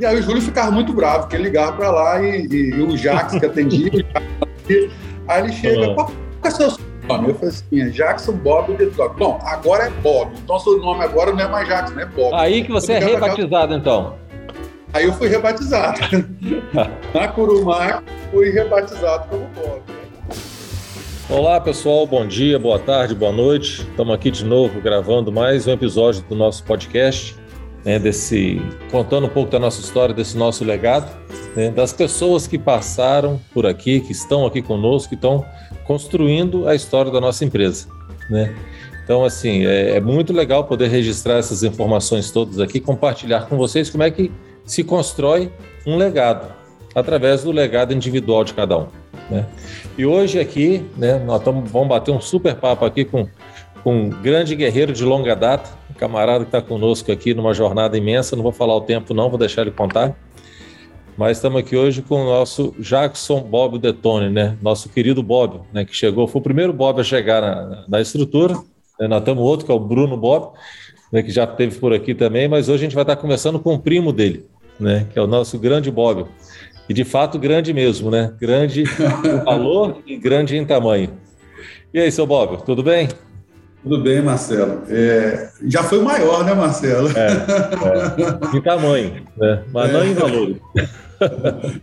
E aí o Júlio ficava muito bravo, porque ele ligava para lá e, e, e, o Jackson que atendia, aí ele chega, uhum. qual é seu nome? Eu falei assim, é Jackson Bob Dog. Bom, agora é Bob, então seu nome agora não é mais Jackson, é Bob. Aí que você é rebatizado, então. Aí eu fui rebatizado. Na Curumá, fui rebatizado como Bob. Olá pessoal, bom dia, boa tarde, boa noite. Estamos aqui de novo gravando mais um episódio do nosso podcast né, desse contando um pouco da nossa história, desse nosso legado, né, das pessoas que passaram por aqui, que estão aqui conosco, que estão construindo a história da nossa empresa, né? Então, assim, é, é muito legal poder registrar essas informações todas aqui, compartilhar com vocês como é que se constrói um legado através do legado individual de cada um. Né? E hoje aqui, né, nós tamo, vamos bater um super papo aqui com, com um grande guerreiro de longa data, camarada que está conosco aqui numa jornada imensa. Não vou falar o tempo, não, vou deixar ele contar. Mas estamos aqui hoje com o nosso Jackson Bob Detone, né? Nosso querido Bob, né? Que chegou, foi o primeiro Bob a chegar na, na estrutura. Né? Nós temos outro, que é o Bruno Bob, né? que já esteve por aqui também. Mas hoje a gente vai estar conversando com o primo dele, né? Que é o nosso grande Bob. E de fato, grande mesmo, né? Grande em valor e grande em tamanho. E aí, seu Bob, tudo bem? Tudo bem, Marcelo. É, já foi maior, né, Marcelo? É, é. Em tamanho, né? mas não em valor.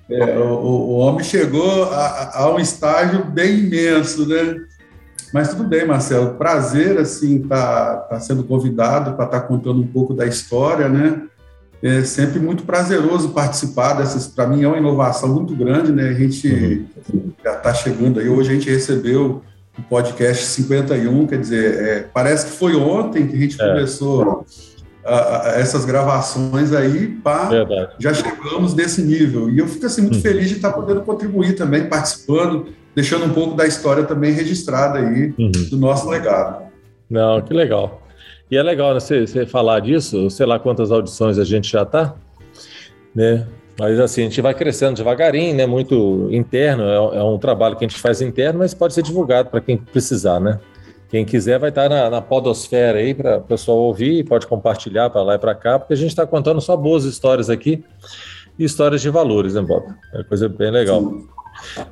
É, o, o, homem chegou a, a, um estágio bem imenso, né? Mas tudo bem, Marcelo. Prazer, assim, estar tá, tá sendo convidado para estar tá contando um pouco da história, né? É sempre muito prazeroso participar dessas. Para mim é uma inovação muito grande, né? A gente uhum. já está chegando aí. Hoje a gente recebeu o podcast 51, quer dizer, é, parece que foi ontem que a gente é. começou a, a, essas gravações aí, pá, já chegamos nesse nível. E eu fico assim, muito uhum. feliz de estar podendo contribuir também, participando, deixando um pouco da história também registrada aí uhum. do nosso legado. Não, que legal. E é legal né, você, você falar disso, sei lá quantas audições a gente já está, né? Mas assim, a gente vai crescendo devagarinho, né? Muito interno, é, é um trabalho que a gente faz interno, mas pode ser divulgado para quem precisar, né? Quem quiser vai estar na, na podosfera aí para o pessoal ouvir, pode compartilhar para lá e para cá, porque a gente está contando só boas histórias aqui e histórias de valores, né, Bob? É coisa bem legal.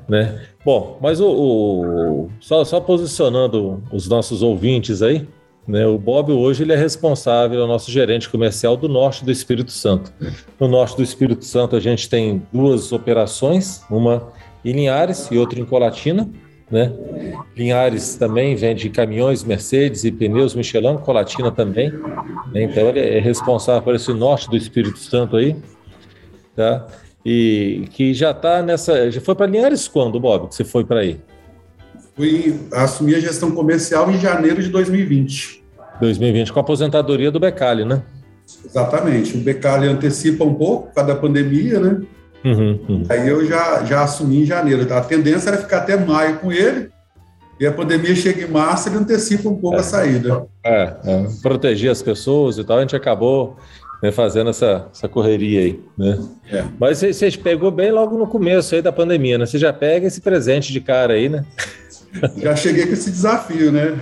Né? Bom, mas o, o só, só posicionando os nossos ouvintes aí? O Bob hoje ele é responsável, é o nosso gerente comercial do norte do Espírito Santo. No norte do Espírito Santo a gente tem duas operações, uma em Linhares e outra em Colatina. Né? Linhares também vende caminhões Mercedes e pneus Michelin, Colatina também. Né? Então ele é responsável por esse norte do Espírito Santo aí. Tá? E que já está nessa. Já foi para Linhares quando, Bob? Que você foi para aí? Fui assumir a gestão comercial em janeiro de 2020. 2020, com a aposentadoria do Becali, né? Exatamente. O Becali antecipa um pouco, por causa da pandemia, né? Uhum, uhum. Aí eu já, já assumi em janeiro. A tendência era ficar até maio com ele, e a pandemia chega em março, ele antecipa um pouco é, a saída. É, é, proteger as pessoas e tal, a gente acabou né, fazendo essa, essa correria aí, né? É. Mas você pegou bem logo no começo aí da pandemia, né? Você já pega esse presente de cara aí, né? Já cheguei com esse desafio, né?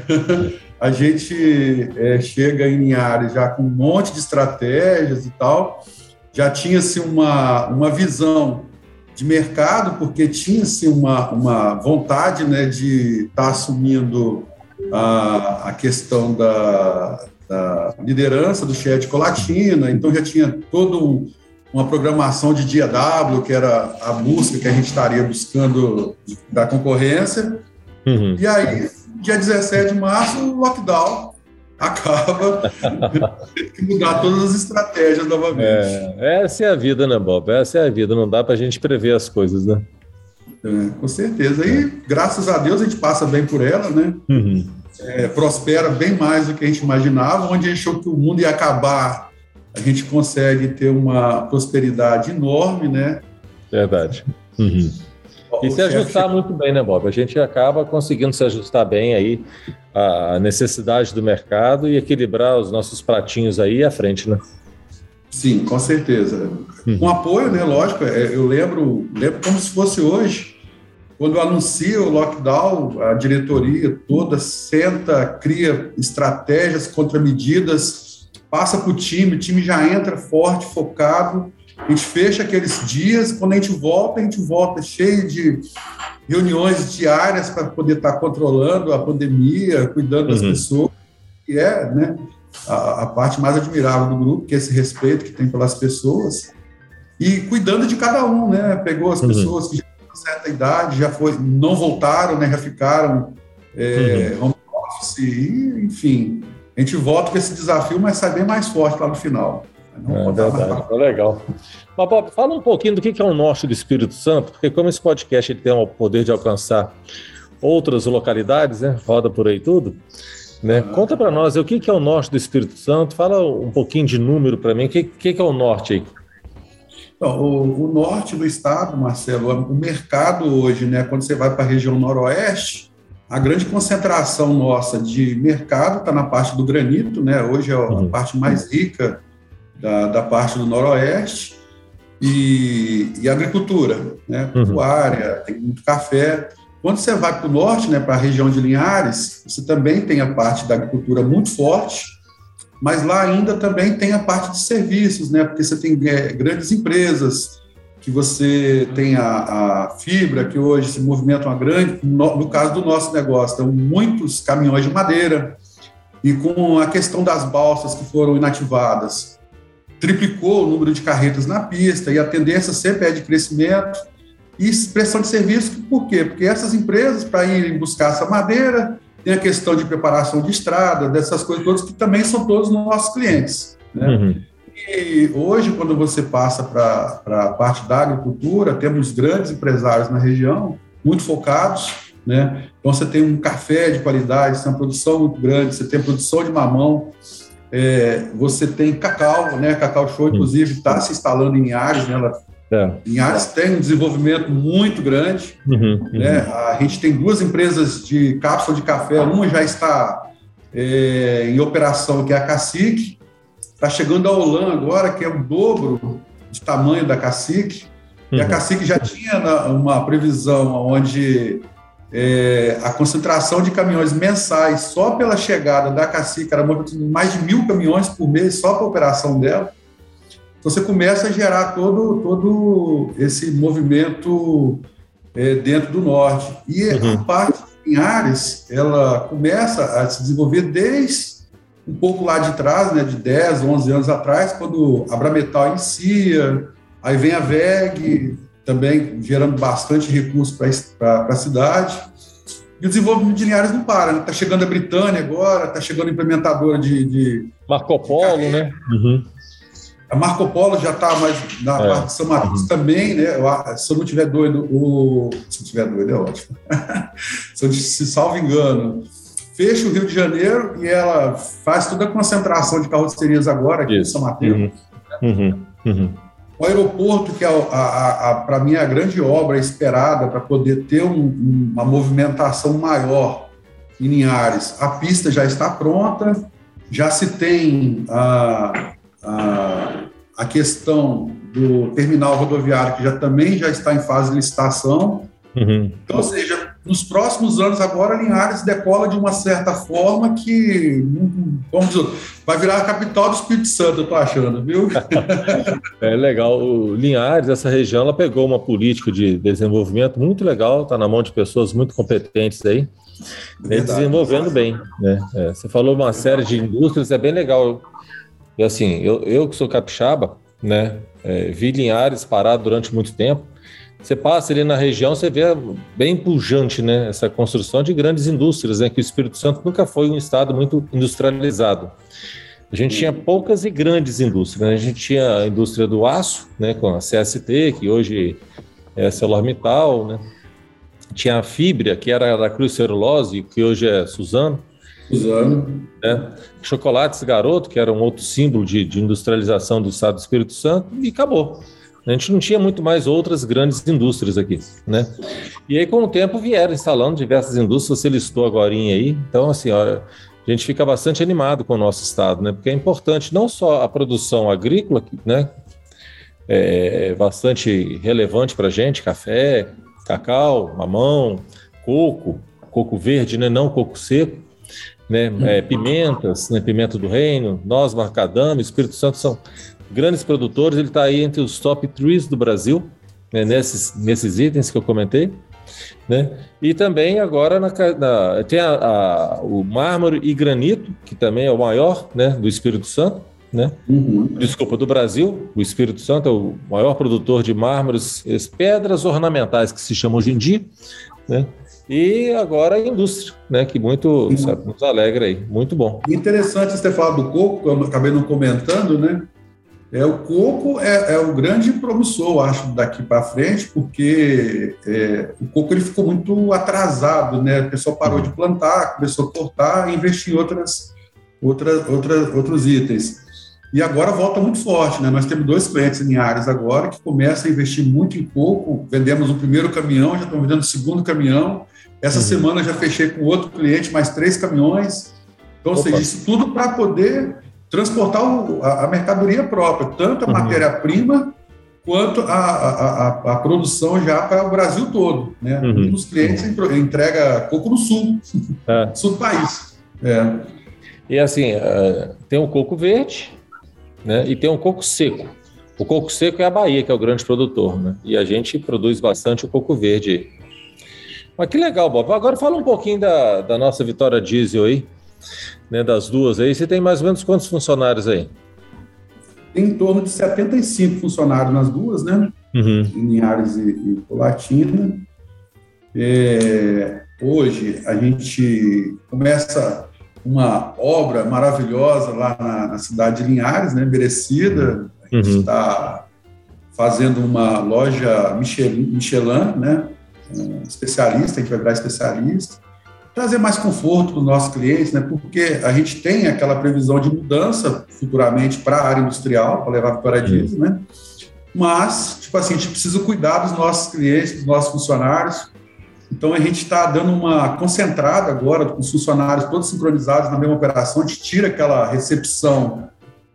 A gente é, chega em áreas já com um monte de estratégias e tal, já tinha-se uma, uma visão de mercado, porque tinha-se uma, uma vontade né, de estar tá assumindo a, a questão da, da liderança do Chat Colatina, então já tinha todo um, uma programação de dia W, que era a busca que a gente estaria buscando da concorrência, Uhum. E aí, dia 17 de março, o lockdown acaba, tem que mudar todas as estratégias novamente. É, essa é a vida, né, Bob? Essa é a vida, não dá para a gente prever as coisas, né? É, com certeza. E graças a Deus a gente passa bem por ela, né? Uhum. É, prospera bem mais do que a gente imaginava, onde a gente achou que o mundo ia acabar, a gente consegue ter uma prosperidade enorme, né? Verdade. Uhum. E se ajustar muito bem, né, Bob? A gente acaba conseguindo se ajustar bem aí à necessidade do mercado e equilibrar os nossos pratinhos aí à frente, né? Sim, com certeza. Uhum. Com apoio, né? Lógico, é, eu lembro, lembro como se fosse hoje, quando anuncia o lockdown, a diretoria toda senta, cria estratégias, contramedidas, passa para o time, o time já entra forte, focado, A gente fecha aqueles dias, quando a gente volta, a gente volta cheio de reuniões diárias para poder estar tá controlando a pandemia, cuidando das uhum. pessoas, que é né, a, a, parte mais admirável do grupo, que é esse respeito que tem pelas pessoas, e cuidando de cada um, né? Pegou as uhum. pessoas que já têm certa idade, já foi, não voltaram, né, já ficaram é, uhum. home office, e, enfim, a gente volta com esse desafio, mas sai bem mais forte lá no final. É verdade, é legal. Mas, Bob, fala um pouquinho do que é o norte do Espírito Santo, porque como esse podcast ele tem o poder de alcançar outras localidades, né? Roda por aí tudo. Né? Ah. Conta para nós o que é o norte do Espírito Santo, fala um pouquinho de número para mim, o que, que é o norte aí? Então, o, o, norte do estado, Marcelo, o mercado hoje, né, quando você vai para a região noroeste, a grande concentração nossa de mercado está na parte do granito, né? Hoje é a uhum. parte mais rica da, da parte do noroeste e, e agricultura, né? Uhum. Pecuária, tem muito café. Quando você vai para o norte, né, para a região de Linhares, você também tem a parte da agricultura muito forte, mas lá ainda também tem a parte de serviços, né? Porque você tem é, grandes empresas, que você tem a, a, fibra, que hoje se movimenta uma grande, no, no caso do nosso negócio, tem muitos caminhões de madeira, e com a questão das balsas que foram inativadas, triplicou o número de carretas na pista e a tendência sempre é de crescimento e prestação de serviço. Por quê? Porque essas empresas, para irem buscar essa madeira, tem a questão de preparação de estrada, dessas coisas todas, que também são todos nossos clientes. Né? Uhum. E hoje, quando você passa para a parte da agricultura, temos grandes empresários na região, muito focados, né? Então, você tem um café de qualidade, você tem uma produção muito grande, você tem produção de mamão, é, você tem cacau, né? Cacau Show, inclusive, está se instalando em Ares, né? Ela, é. Em Ares tem um desenvolvimento muito grande. Uhum, uhum. Né? A gente tem duas empresas de cápsula de café, uma já está é, em operação, que é a Cacique. Está chegando a Olan agora, que é o dobro de tamanho da Cacique. Uhum. E a uhum. Cacique já tinha uma previsão onde é, a concentração de caminhões mensais só pela chegada da Cacique era mais de mil caminhões por mês só para a operação dela. Então você começa a gerar todo, todo esse movimento é, dentro do norte. E uhum. a parte em Ares, ela começa a se desenvolver desde um pouco lá de trás, né, de 10, 11 anos atrás, quando a Brametal inicia, aí vem a VEG, também gerando bastante recurso para a cidade. E o desenvolvimento de Linhares não para, está né? chegando a Britânia agora, está chegando a implementadora de. de Marco Polo, de né? Uhum. A Marco Polo já está mais na é. parte de São Marcos uhum. também, né? Se eu não tiver doido, o. Se eu tiver doido, é ótimo. se eu se salvo engano, fecha o Rio de Janeiro e ela faz toda a concentração de carrocerias agora aqui Isso. em São Mateus. Uhum. Uhum. Uhum. O aeroporto, que é, para mim, a grande obra esperada para poder ter um, uma movimentação maior em Linhares, a pista já está pronta, já se tem a, a, a questão do terminal rodoviário, que já também já está em fase de licitação. Uhum. Então, ou seja, nos próximos anos agora, Linhares decola de uma certa forma que, vamos dizer, vai virar a capital do Espírito Santo, eu tô achando, viu? é legal. O Linhares, essa região, ela pegou uma política de desenvolvimento muito legal, está na mão de pessoas muito competentes aí, né, desenvolvendo bem. Né? É, você falou uma série de indústrias, é bem legal. E assim, eu, eu que sou capixaba, né, é, vi Linhares parado durante muito tempo, você passa ali na região, você vê bem pujante, né, essa construção de grandes indústrias, né, que o Espírito Santo nunca foi um estado muito industrializado. A gente tinha poucas e grandes indústrias. Né? A gente tinha a indústria do aço, né, com a CST, que hoje é a ArcelorMittal, né? Tinha a Fibra, que era da Cruz Celulose, que hoje é Suzano. Suzano. Né? Chocolates Garoto, que era um outro símbolo de, de industrialização do estado do Espírito Santo, e acabou. A gente não tinha muito mais outras grandes indústrias aqui, né? E aí, com o tempo, vieram instalando diversas indústrias, você listou agora aí. Então, assim, ó, a gente fica bastante animado com o nosso estado, né? Porque é importante não só a produção agrícola, né? É bastante relevante para a gente, café, cacau, mamão, coco, coco verde, né? Não coco seco. né? É, pimentas, né? pimenta do reino, noz, macadâmia, Espírito Santo são grandes produtores. Ele está aí entre os top 3 do Brasil, né? nesses, nesses itens que eu comentei. Né? E também agora na, na, tem a, a, o mármore e granito, que também é o maior né, do Espírito Santo. Né? Uhum. Desculpa, do Brasil, o Espírito Santo é o maior produtor de mármores, pedras ornamentais que se chama hoje em dia, né? E agora a indústria, né? Que muito sabe, nos alegra aí, muito bom. Interessante você ter falado do coco, eu acabei não comentando, né? É, o coco é, é o grande promissor, acho, daqui para frente, porque é, o coco ele ficou muito atrasado, né? O pessoal parou de plantar, começou a cortar e investir em outras, outras, outras, outros itens. E agora volta muito forte, né? Nós temos dois clientes em áreas agora que começam a investir muito em coco. Vendemos o primeiro caminhão, já estamos vendendo o segundo caminhão. Essa uhum. semana já fechei com outro cliente mais três caminhões. Então, Opa. ou seja, isso tudo para poder transportar o, a, a, mercadoria própria, tanto a uhum. matéria-prima quanto a, a, a, produção já para o Brasil todo. Né? Uhum. Um dos clientes entrega coco no sul, é. sul do país. É. E assim, uh, tem um coco verde né? e tem um coco seco. O coco seco é a Bahia, que é o grande produtor, né? E a gente produz bastante o coco verde. Mas que legal, Bob. Agora fala um pouquinho da, da nossa Vitória Diesel aí né, das duas aí, você tem mais ou menos quantos funcionários aí? Tem em torno de 75 funcionários nas duas, né? Uhum. Em Linhares e, e Colatina. É, hoje a gente começa uma obra maravilhosa lá na, na cidade de Linhares, né? Merecida. A gente está uhum. fazendo uma loja Michelin, Michelin né? Um especialista, a gente vai virar especialista trazer mais conforto para os nossos clientes, né? Porque a gente tem aquela previsão de mudança futuramente para a área industrial, para levar para a diesel, né? Mas, tipo assim, a gente precisa cuidar dos nossos clientes, dos nossos funcionários. Então, a gente está dando uma concentrada agora com os funcionários todos sincronizados na mesma operação. A gente tira aquela recepção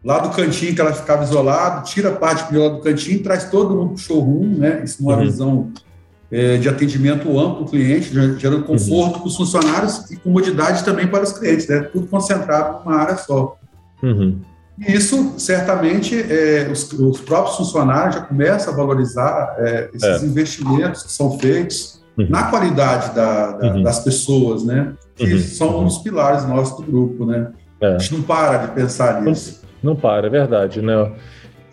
lá do cantinho que ela ficava isolada, tira a parte lá do cantinho, traz todo mundo para o showroom, né? Isso numa uhum. visão é, de atendimento amplo ao cliente, gerando conforto uhum. para os funcionários e comodidade também para os clientes, né? tudo concentrado numa área só. Uhum. E isso, certamente, é, os, os, próprios funcionários já começam a valorizar é, esses é. investimentos que são feitos uhum. na qualidade da, da, uhum. das pessoas, né? que uhum. são um dos pilares nossos do grupo. Né? É. A gente não para de pensar nisso. Não, não para, é verdade. Né?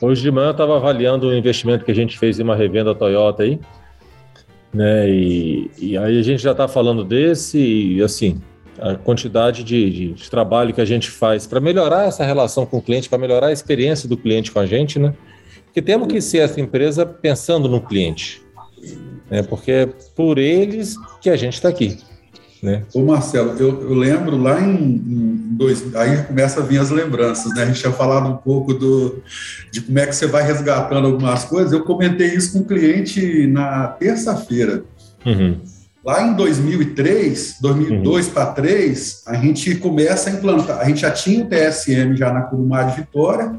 Hoje de manhã eu estava avaliando o investimento que a gente fez em uma revenda Toyota aí, né? E, e aí a gente já está falando desse e assim a quantidade de, de, de trabalho que a gente faz para melhorar essa relação com o cliente, para melhorar a experiência do cliente com a gente, né? Porque temos que ser essa empresa pensando no cliente, né? Porque é por eles que a gente está aqui. Né? Ô Marcelo, eu, eu lembro lá em, em, dois, aí começa a vir as lembranças, né? A gente tinha falado um pouco do, de como é que você vai resgatando algumas coisas. Eu comentei isso com um cliente na terça-feira. Uhum. Lá em 2003, 2002 uhum. para 3, a gente começa a implantar. A gente já tinha o TSM já na Curumá de Vitória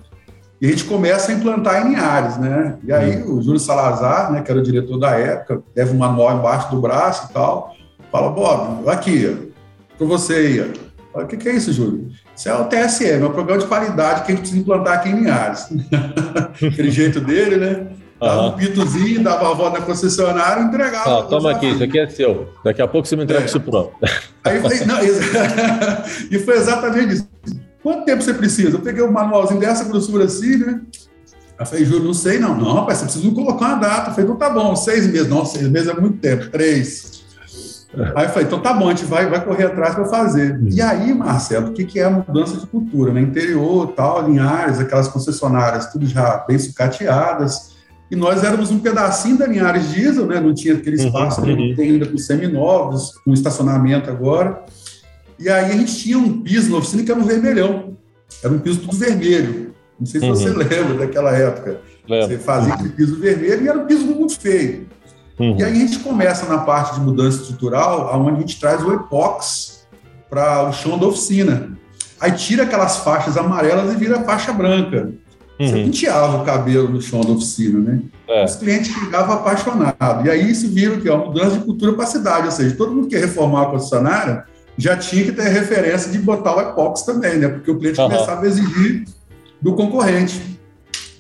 e a gente começa a implantar em Linhares, né? E aí uhum. o Júlio Salazar, né, que era o diretor da época, leva um manual embaixo do braço e tal Fala, Bob, aqui, para você aí. Fala, o que, que é isso, Júlio? Isso é o TSM, é o programa de qualidade que a gente precisa implantar aqui em Linhares. Aquele jeito dele, né? Dava uhum. um pitozinho, dava a volta na concessionária e entregava. Ah, toma aqui, isso aqui é seu. Daqui a pouco você me entrega é. isso pronto. Aí, não, e foi exatamente isso. Quanto tempo você precisa? Eu peguei um manualzinho dessa grossura assim, né? Aí falei, Júlio, não sei não. Não, rapaz, você precisa colocar uma data. Eu falei, então tá bom, seis meses. Não, seis meses é muito tempo. Três. Aí eu falei, então tá bom, a gente vai, vai correr atrás para fazer. Uhum. E aí, Marcelo, o que, que é a mudança de cultura? Né? Interior, tal, Linhares, aquelas concessionárias, tudo já bem sucateadas. E nós éramos um pedacinho da Linhares Diesel, né? não tinha aquele uhum, espaço uhum, que tem ainda com seminovos, com estacionamento agora. E aí a gente tinha um piso na oficina que era um vermelhão. Era um piso tudo vermelho. Não sei se uhum. você lembra daquela época. Lembra. Você fazia aquele piso vermelho e era um piso muito feio. Uhum. E aí a gente começa na parte de mudança estrutural, onde a gente traz o epox para o chão da oficina. Aí tira aquelas faixas amarelas e vira faixa branca. Uhum. Você penteava o cabelo no chão da oficina, né? É. Os clientes chegavam apaixonados. E aí isso vira o que? Uma mudança de cultura para a cidade. Ou seja, todo mundo quer reformar a concessionária, já tinha que ter referência de botar o epox também, né? Porque o cliente uhum. começava a exigir do concorrente.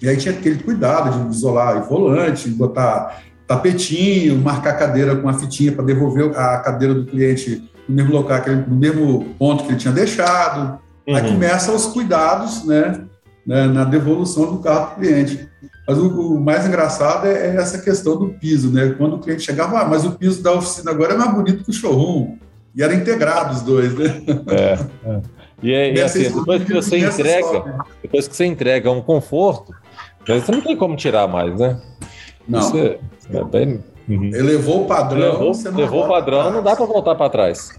E aí tinha aquele cuidado de isolar o volante, botar tapetinho, marcar a cadeira com a fitinha para devolver a cadeira do cliente no mesmo local, no mesmo ponto que ele tinha deixado. Uhum. Aí começam os cuidados, né, né, na devolução do carro para o cliente. Mas o, o, mais engraçado é, é, essa questão do piso, né? Quando o cliente chegava, ah, mas o piso da oficina agora é mais bonito que o showroom. E era integrado os dois, né? É. é. E, é, e assim, depois que você entrega, depois que você entrega um conforto, você não tem como tirar mais, né? Não. Você, é bem... Uhum. Elevou o padrão. Levou, levou o padrão, não dá para voltar para trás.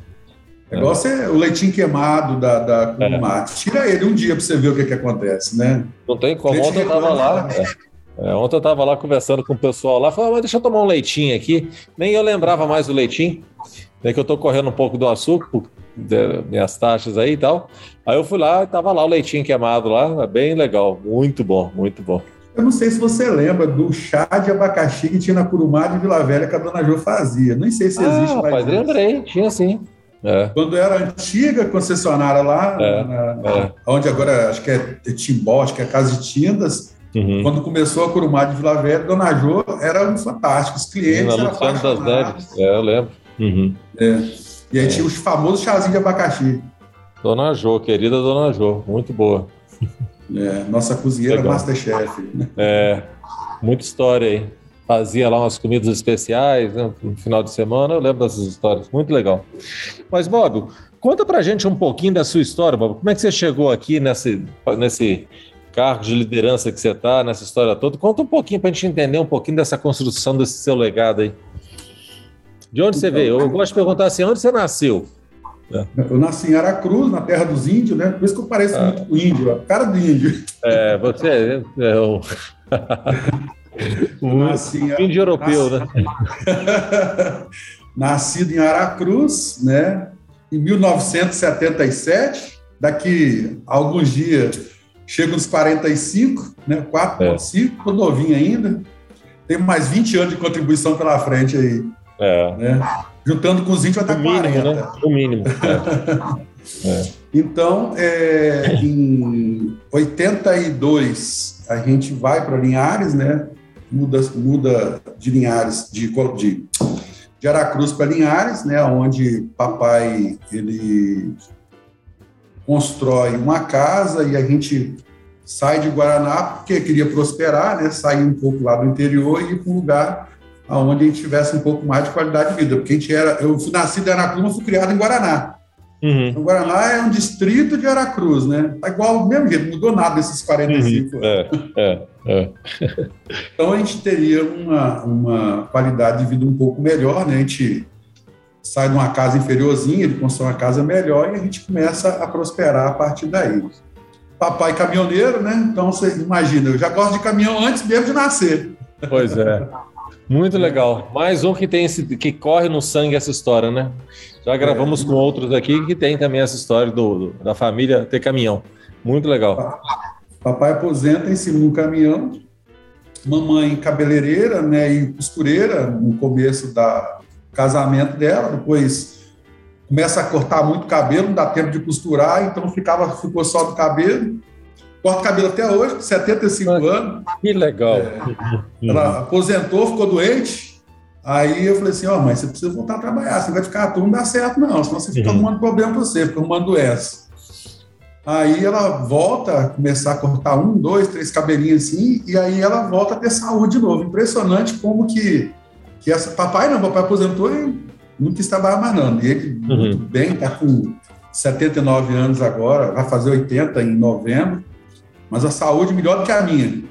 O negócio é o leitinho queimado da, da é. Tira ele um dia para você ver o que, que acontece, né? Não tem como. Ontem eu estava lá. É. É, ontem eu estava lá conversando com o pessoal lá, falei, ah, mas deixa eu tomar um leitinho aqui. Nem eu lembrava mais do leitinho. É que eu estou correndo um pouco do açúcar, minhas taxas aí e tal. Aí eu fui lá e tava lá o leitinho queimado lá, é bem legal, muito bom, muito bom. Eu não sei se você lembra do chá de abacaxi que tinha na Curumá de Vila Velha que a dona Jo fazia. Nem sei se existe ah, mais. Mas lembrei, tinha sim. É. Quando era antiga concessionária lá, é, na, é. onde agora acho que é Timbó, acho que é Casa de Tindas, uhum. quando começou a Curumá de Vila Velha, Dona Jo era um fantástico. Os clientes eram das Neves, é, eu lembro. Uhum. É. E aí tinha os famosos chazinhos de abacaxi. Dona Jo, querida Dona Jo, muito boa. É, nossa cozinheira Legal. Masterchef. É, muita história aí. Fazia lá umas comidas especiais né, no final de semana, eu lembro dessas histórias, muito legal. Mas, Bob, conta pra gente um pouquinho da sua história, Bob. Como é que você chegou aqui nesse, nesse cargo de liderança que você está, nessa história toda? Conta um pouquinho pra gente entender um pouquinho dessa construção desse seu legado aí. De onde você veio? Eu gosto de perguntar assim, onde você nasceu? Eu nasci em Aracruz, na terra dos índios, né? Por isso que eu pareço ah. muito com índio, cara do índio. É, você é, é o... o nasci em... índio europeu, nasci... né? Nascido em Aracruz, né? Em 1977, daqui a alguns dias chego nos 45, né? 4,5, é. novinho ainda. Tem mais 20 anos de contribuição pela frente aí. É. Né? Juntando com os 20 vai dar mínimo, 40. Né? O mínimo. É. é. Então, é, em 82, a gente vai para Linhares, né? Muda, muda de Linhares, de, de, de Aracruz para Linhares, né? Onde papai ele constrói uma casa e a gente sai de Guaraná porque queria prosperar, né? Sair um pouco lá do interior e ir para um lugar onde a gente tivesse um pouco mais de qualidade de vida, porque a gente era, eu fui nascido em Aracruz, fui criado em Guaraná. Uhum. Então, Guaraná é um distrito de Aracruz, né? Tá igual do mesmo jeito, não mudou nada desses 45 uhum. É, é, é. então a gente teria uma, uma qualidade de vida um pouco melhor, né? A gente sai de uma casa inferiorzinha, ele constrói uma casa melhor e a gente começa a prosperar a partir daí. Papai caminhoneiro, né? Então você imagina, eu já gosto de caminhão antes mesmo de nascer. Pois é. Muito legal. Mais um que tem esse, que corre no sangue essa história, né? Já gravamos é. com outros aqui que tem também essa história do, da família ter caminhão. Muito legal. Papai aposenta em cima do caminhão, mamãe cabeleireira, né, e costureira no começo da casamento dela, depois começa a cortar muito cabelo, não dá tempo de costurar, então ficava ficou só do cabelo corta cabelo até hoje, 75 anos. Que legal. É, ela aposentou, ficou doente. Aí eu falei assim: Ó, oh, mãe, você precisa voltar a trabalhar, você vai ficar à não dá certo, não, senão você fica uhum. arrumando problema para você, fica arrumando doença. Aí ela volta a começar a cortar um, dois, três cabelinhos assim, e aí ela volta a ter saúde de novo. Impressionante como que, que essa. Papai não, papai aposentou e não quis trabalhar mais, não. E ele, uhum. muito bem, está com 79 anos agora, vai fazer 80 em novembro mas a saúde melhor do que a minha.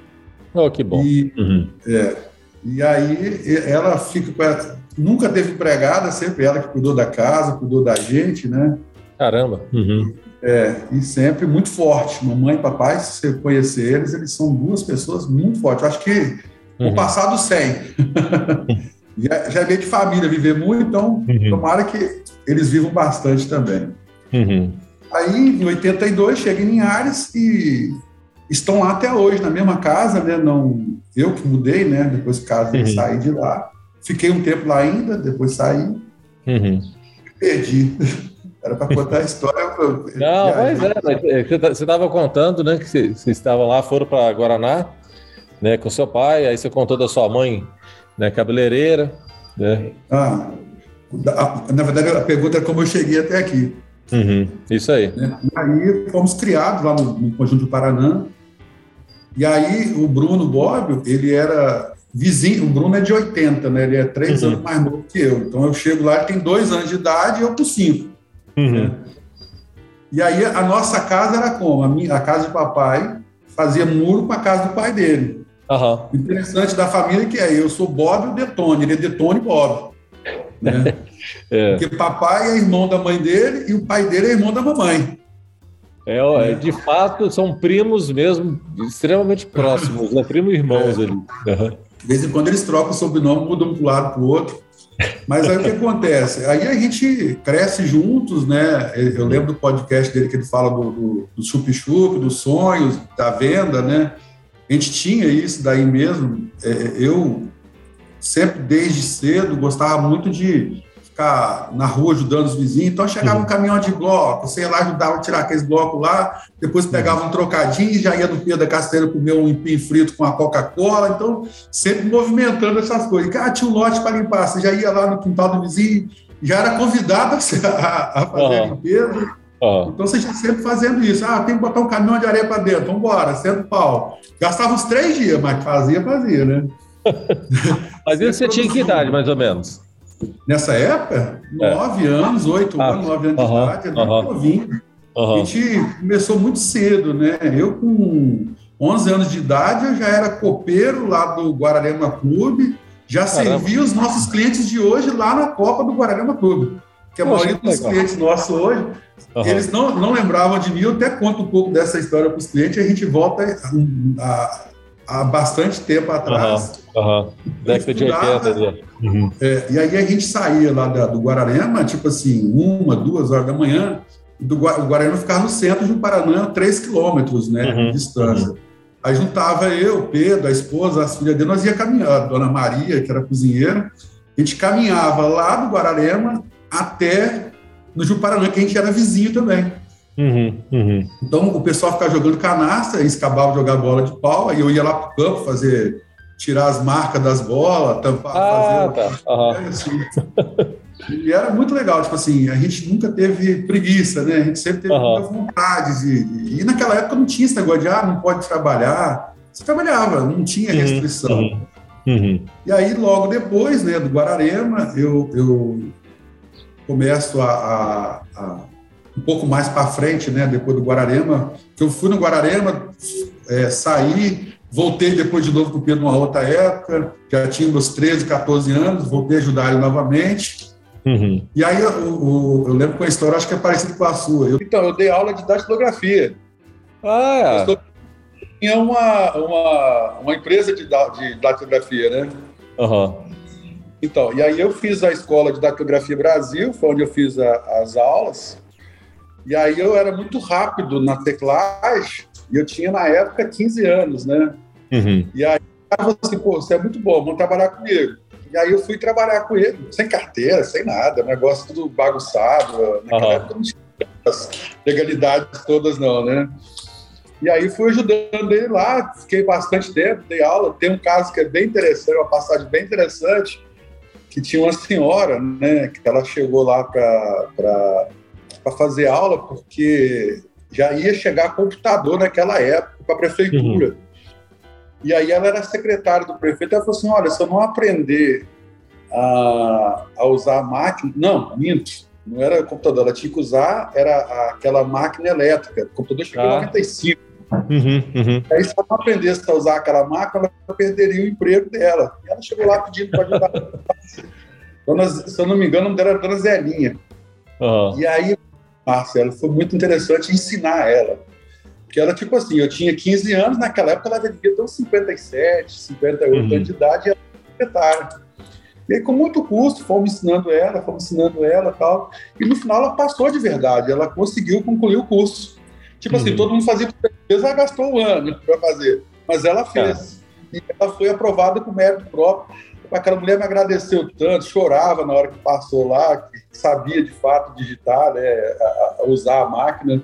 Oh, que bom. E, uhum. é, e aí ela fica com ela, nunca teve empregada, sempre ela que cuidou da casa, cuidou da gente, né? Caramba. Uhum. É, e sempre muito forte. Mamãe e papai, se você conhecer eles, eles são duas pessoas muito fortes. Eu acho que uhum. o passado 100. já, já veio de família viver muito, então uhum. tomara que eles vivam bastante também. Uhum. Aí, em 82, chega em Linhares e estão lá até hoje, na mesma casa, né? Não, eu que mudei, né? Depois que casa uhum. saí de lá. Fiquei um tempo lá ainda, depois saí. Uhum. Perdi. Era para contar a história. Não, mas é, você estava contando, né, que vocês estavam lá, foram para Guaraná, né, com seu pai, aí você contou da sua mãe, né, cabeleireira, né? Ah, na verdade, a pergunta é como eu cheguei até aqui. Uhum, isso aí. Né? Aí fomos criados lá no, no Conjunto do Paraná. E aí o Bruno Bobbio, ele era vizinho, o Bruno é de 80, né? Ele é três uhum. anos mais novo que eu. Então eu chego lá, ele tem dois anos de idade e eu com cinco. Uhum. Né? E aí a nossa casa era como? A, minha, a casa de papai fazia muro com a casa do pai dele. Uhum. O interessante da família é que é, eu sou Bob e o Detone, ele é Detone e Bob. Né? é. Porque papai é irmão da mãe dele e o pai dele é irmão da mamãe. É, é. de fato, são primos mesmo, extremamente próximos, né? Primo irmãos é. ali. Uhum. De vez em quando eles trocam o sobrenome, mudam para um lado para o outro. Mas aí o que acontece? Aí a gente cresce juntos, né? Eu lembro do podcast dele que ele fala do, do, do chup-chup, dos sonhos, da venda, né? A gente tinha isso daí mesmo. É, eu sempre, desde cedo, gostava muito de ficar na rua ajudando os vizinhos. Então chegava um caminhão de bloco, sei lá, ajudava a tirar aqueles blocos lá, depois pegava um trocadinho e já ia no Pedro da Casteira comer um empim frito com a Coca-Cola. Então, sempre movimentando essas coisas. Ah, tinha um lote para limpar, você já ia lá no quintal do vizinho, já era convidado a, a fazer uhum. a limpeza. Uhum. Então você já sempre fazendo isso. Ah, tem que botar um caminhão de areia para dentro, vamos embora, senta o pau. Gastava uns três dias, mas fazia, fazia, né? mas isso você tinha que idade, mais ou menos? Nessa época, é. nove anos, oito ah, anos, nove anos uh -huh, de idade, era uh -huh. novinho. Uh -huh. A gente começou muito cedo, né? Eu com 11 anos de idade, eu já era copeiro lá do Guararema Clube, já Caramba. servia os nossos clientes de hoje lá na Copa do Guararema Clube. Que a Poxa, maioria dos legal. clientes nossos hoje, eles não, não lembravam de mim, eu até conto um pouco dessa história para os clientes, a gente volta a, há bastante tempo atrás. Uhum, uhum. Década de 80. Né? Uhum. É, e aí a gente saía lá da, do Guararema, tipo assim, uma, duas horas da manhã, do, o Guararema ficava no centro de um Paraná, três quilômetros né, de uhum, distância. Uhum. Aí juntava eu, Pedro, a esposa, as filhas dele, nós ia caminhar, a dona Maria, que era cozinheira, a gente caminhava lá do Guararema até no Juparanã, que a gente era vizinho também. Uhum, uhum. Então o pessoal ficava jogando canasta, eles acabavam de jogar bola de pau, aí eu ia lá para o campo fazer, tirar as marcas das bolas, tampar, ah, fazer. Tá. Uhum. É, assim. e era muito legal, tipo assim, a gente nunca teve preguiça, né? A gente sempre teve muita vontade de, de, E naquela época não tinha esse negócio de, ah, não pode trabalhar. Você trabalhava, não tinha uhum, restrição. Uhum, uhum. E aí, logo depois, né, do Guararema, eu, eu começo a, a, a um pouco mais para frente, né, depois do Guararema, que eu fui no Guararema, é, saí, voltei depois de novo com o Pedro numa outra época, já tinha meus 13, 14 anos, voltei a ajudar ele novamente. Uhum. E aí eu, eu, eu, lembro com a história, acho que é parecido com a sua. Eu, então, eu dei aula de datilografia. Ah, é. tinha uma, uma, uma empresa de, de datilografia, né? Uhum. Então, e aí eu fiz a escola de datilografia Brasil, foi onde eu fiz a, as aulas. E aí eu era muito rápido na teclagem, e eu tinha na época 15 anos, né? Uhum. E aí eu falei assim, pô, você é muito bom, vamos trabalhar comigo. E aí eu fui trabalhar com ele, sem carteira, sem nada, negócio tudo bagunçado. Naquela uhum. época não tinha as legalidades todas, não, né? E aí fui ajudando ele lá, fiquei bastante tempo, dei aula. Tem um caso que é bem interessante, uma passagem bem interessante, que tinha uma senhora, né, que ela chegou lá para para fazer aula, porque já ia chegar computador naquela época para a prefeitura. Uhum. E aí ela era secretária do prefeito, ela falou assim, olha, se eu não aprender a, a usar a máquina... Não, minto, não era computador, ela tinha que usar era aquela máquina elétrica. O computador chegou ah. em 95. Uhum, uhum. Aí, se ela não aprendesse a usar aquela máquina, ela perderia o emprego dela. E ela chegou lá pedindo para ajudar. dona, se eu não me engano, o nome dela era Dona Zelinha. Uhum. E aí Marcelo, foi muito interessante ensinar ela. Porque ela, tipo assim, eu tinha 15 anos, naquela época ela devia ter uns 57, 58 uhum. anos de idade e ela era secretária. E aí, com muito custo, fomos ensinando ela, fomos ensinando ela tal. E no final ela passou de verdade, ela conseguiu concluir o curso. Tipo assim, uhum. assim, todo mundo fazia por ela gastou um ano para fazer, mas ela fez. É. E ela foi aprovada com mérito próprio. Aquela mulher me agradeceu tanto, chorava na hora que passou lá, que sabia de fato digitar, né, a, a usar a máquina.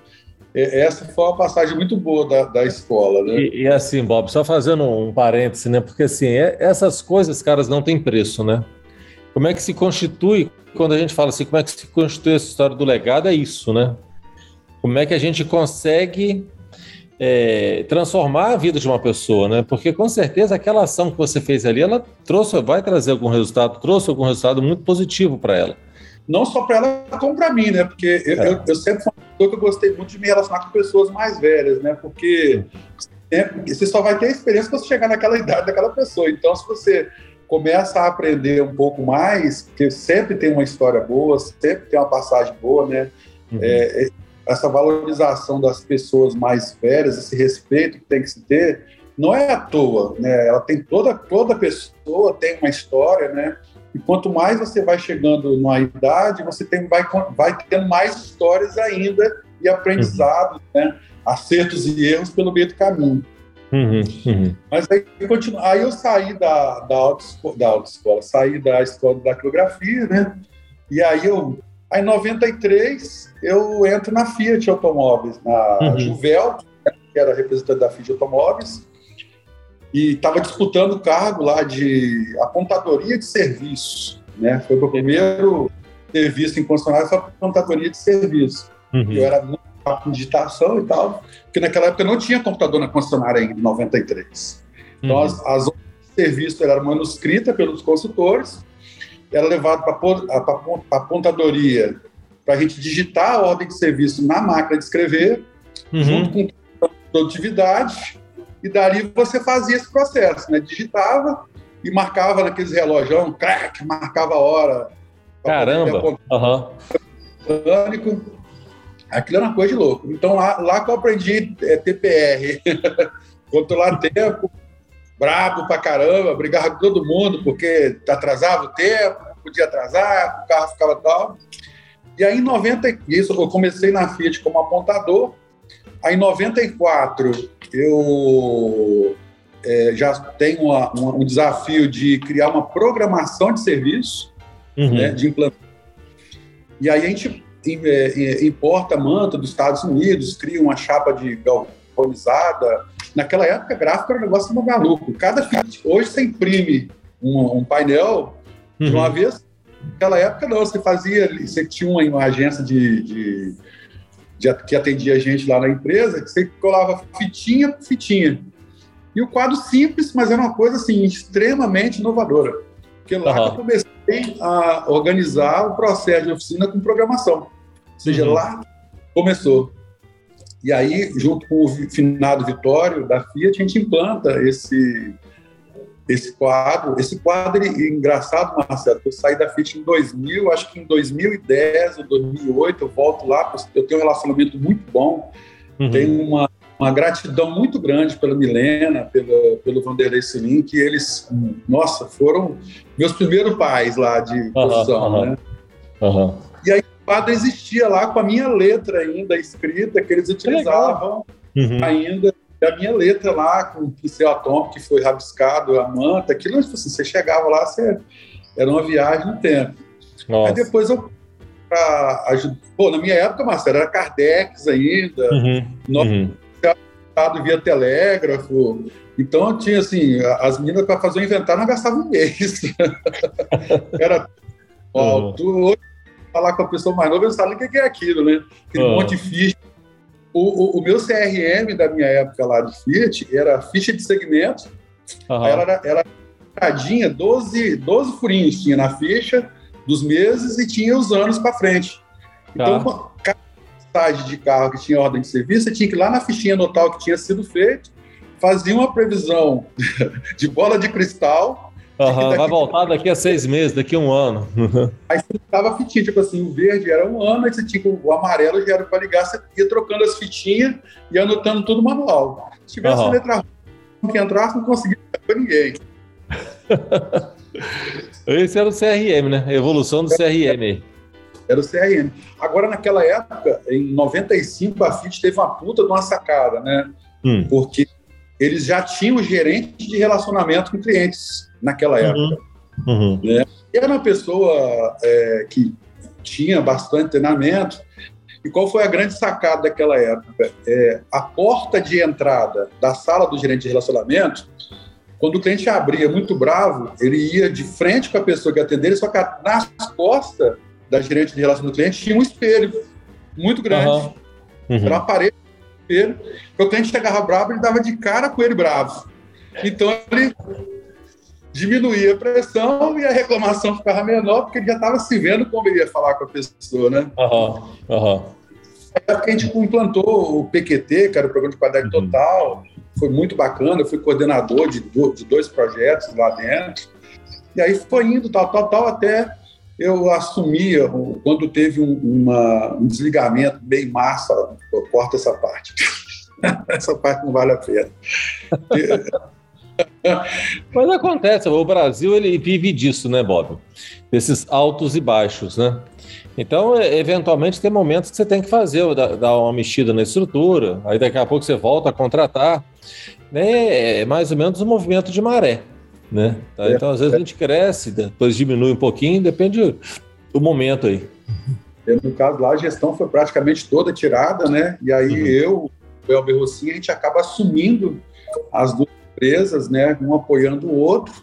Essa foi uma passagem muito boa da, da escola, né? E, e, assim, Bob, só fazendo um parêntese, né? Porque assim, é, essas coisas, caras, não tem preço, né? Como é que se constitui, quando a gente fala assim, como é que se constitui essa história do legado, é isso, né? Como é que a gente consegue é, transformar a vida de uma pessoa, né? Porque com certeza aquela ação que você fez ali, ela trouxe, vai trazer algum resultado, trouxe algum resultado muito positivo para ela. Não só para ela, como para mim, né? Porque eu, é. eu, eu, sempre fui uma pessoa que eu gostei muito de me relacionar com pessoas mais velhas, né? Porque sempre, você só vai ter experiência quando você chegar naquela idade daquela pessoa. Então, se você começa a aprender um pouco mais, porque sempre tem uma história boa, sempre tem uma passagem boa, né? Uhum. É, essa valorização das pessoas mais velhas, esse respeito que tem que se ter, não é à toa, né? Ela tem toda toda pessoa tem uma história, né? E quanto mais você vai chegando na idade, você tem vai vai tendo mais histórias ainda e aprendizados, uhum. né? Acertos e erros pelo meio do caminho. Uhum, uhum. Mas aí, continu... aí eu saí da, da, autoescola, da autoescola, saí da escola da datilografia, né? E aí eu Aí, em 93, eu entro na Fiat Automóveis, na uhum. Juvel, que era representante da Fiat Automóveis, e estava disputando o cargo lá de apontadoria de serviço. Né? Foi o meu primeiro serviço em concessionária, foi apontadoria de serviço. Uhum. Eu era muito com digitação e tal, porque naquela época não tinha computador na concessionária ainda, em 93. Então, uhum. as, as serviços eram manuscritas pelos consultores, era levado para a pontadoria para a gente digitar a ordem de serviço na máquina de escrever, uhum. junto com produtividade, e dali você fazia esse processo, né? Digitava e marcava naqueles relógios, crack, marcava a hora. Caramba! Uhum. Aquilo era uma coisa de louco. Então, lá, lá que eu aprendi é, TPR, controlar tempo, brabo pra caramba, brigava com todo mundo porque atrasava o tempo, podia atrasar, o carro ficava tal. E aí, em 90, isso, eu comecei na Fiat como apontador. Aí, em 94, eu é, já tenho uma, uma, um desafio de criar uma programação de serviço, uhum. né, de implantar. E aí, a gente é, importa manta dos Estados Unidos, cria uma chapa de galvanizada, Naquela época, gráfico era um negócio maluco. Cada hoje você imprime um, um painel de uma uhum. vez. Naquela época, não, você fazia, você tinha uma, uma agência de, de, de, que atendia a gente lá na empresa, que você colava fitinha por fitinha. E o quadro simples, mas era uma coisa assim, extremamente inovadora. Porque lá uhum. eu comecei a organizar o processo de oficina com programação. Ou seja, uhum. lá começou. E aí, junto com o finado Vitório da Fiat, a gente implanta esse esse quadro. Esse quadro, engraçado, Marcelo, eu saí da Fiat em 2000, acho que em 2010 ou 2008 eu volto lá, eu tenho um relacionamento muito bom, uhum. tenho uma, uma gratidão muito grande pela Milena, pela, pelo Vanderlei Silim, que eles, nossa, foram meus primeiros pais lá de posição, uhum, né? Uhum. E aí quadro existia lá com a minha letra ainda escrita, que eles utilizavam uhum. ainda. a minha letra lá, com o pincel atômico que foi rabiscado, a manta, aquilo, tipo assim, você chegava lá, você, era uma viagem no tempo. Nossa. Aí depois eu pra ajudar. Pô, na minha época, Marcelo, era Kardex ainda, uhum. uhum. via telégrafo. Então, tinha assim, as meninas para fazer o inventário não gastavam um mês. era. Ó, uhum. tu, falar com a pessoa mais nova, eu não sabe o que é aquilo, né? Aquele uhum. monte de ficha. O, o, o, meu CRM da minha época lá de Fiat era ficha de segmento. Uhum. Ela era, era 12, 12 furinhos tinha na ficha dos meses e tinha os anos para frente. Então, tá. cada passagem de carro que tinha ordem de serviço, você tinha que ir lá na fichinha anotar o que tinha sido feito, fazia uma previsão de bola de cristal Uhum, vai voltar daqui a seis meses, daqui a um ano. aí você tava fitinha, tipo assim, o verde era um ano, aí você tinha o amarelo já era para ligar, você ia trocando as fitinhas e anotando tudo manual. Se tivesse uhum. letra que entrasse, não conseguia para ninguém. Esse era o CRM, né? A evolução do CRM. Era o CRM. Agora, naquela época, em 95, a FIT teve uma puta de uma sacada, né? Hum. Porque eles já tinham gerente de relacionamento com clientes naquela uhum. época. Uhum. Né? Era uma pessoa é, que tinha bastante treinamento. E qual foi a grande sacada daquela época? É, a porta de entrada da sala do gerente de relacionamento, quando o cliente abria muito bravo, ele ia de frente com a pessoa que atendeu, só que nas costas da gerente de relacionamento do cliente tinha um espelho muito grande. Uhum. Uhum. Era uma parede espelho. o cliente chegava bravo, ele dava de cara com ele bravo. Então ele diminuía a pressão e a reclamação ficava menor, porque ele já estava se vendo como ele ia falar com a pessoa, né? Aham, uhum, aham. É porque a gente implantou o PQT, que era o Programa de Qualidade uhum. Total, foi muito bacana, eu fui coordenador de, de dois projetos lá dentro, e aí foi indo, tal, tal, tal, até eu assumia, quando teve um, uma, um desligamento bem massa, eu corto essa parte, essa parte não vale a pena. Mas acontece, o Brasil ele vive disso, né, Bob? Desses altos e baixos, né? Então, é, eventualmente, tem momentos que você tem que fazer, dar uma mexida na estrutura, aí daqui a pouco você volta a contratar. Né? É mais ou menos um movimento de maré. Né? Tá? Então, às vezes a gente cresce, depois diminui um pouquinho, depende do momento aí. No caso lá, a gestão foi praticamente toda tirada, né? E aí uhum. eu, o Elber Rossin, a gente acaba assumindo as duas empresas, né? Um apoiando o outro.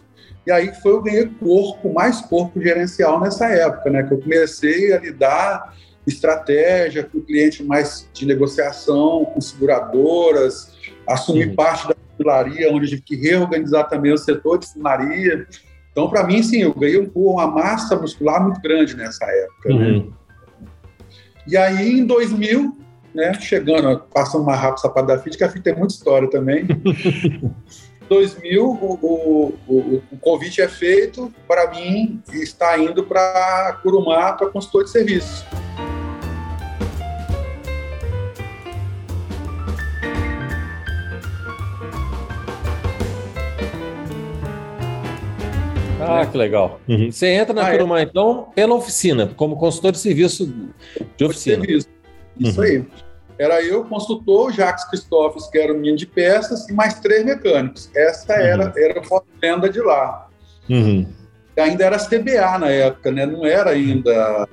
E aí foi eu ganhei corpo, mais corpo gerencial nessa época, né? Que eu comecei a lidar estratégia com cliente mais de negociação, com seguradoras, assumir uhum. parte da funilaria, onde eu tive que reorganizar também o setor de funilaria. Então, para mim, sim, eu ganhei um, uma massa muscular muito grande nessa época. Né? Uhum. Né? E aí, em 2000, né, chegando, passando mais rápido essa parte da FIT, que a FIT tem muita história também. 2000, o, o, o, o convite é feito para mim está indo para Curumá para consultor de serviço. Ah, que legal. Uhum. Você entra na ah, é. Curumá, é. então, pela oficina, como consultor de serviço de oficina. Serviço. Isso uhum. aí. Era eu, consultor, Jacques Christophs, que era o menino de peças, e mais três mecânicos. Essa uhum. era, era a venda de lá. Uhum. Ainda era CBA na época, né? Não era ainda.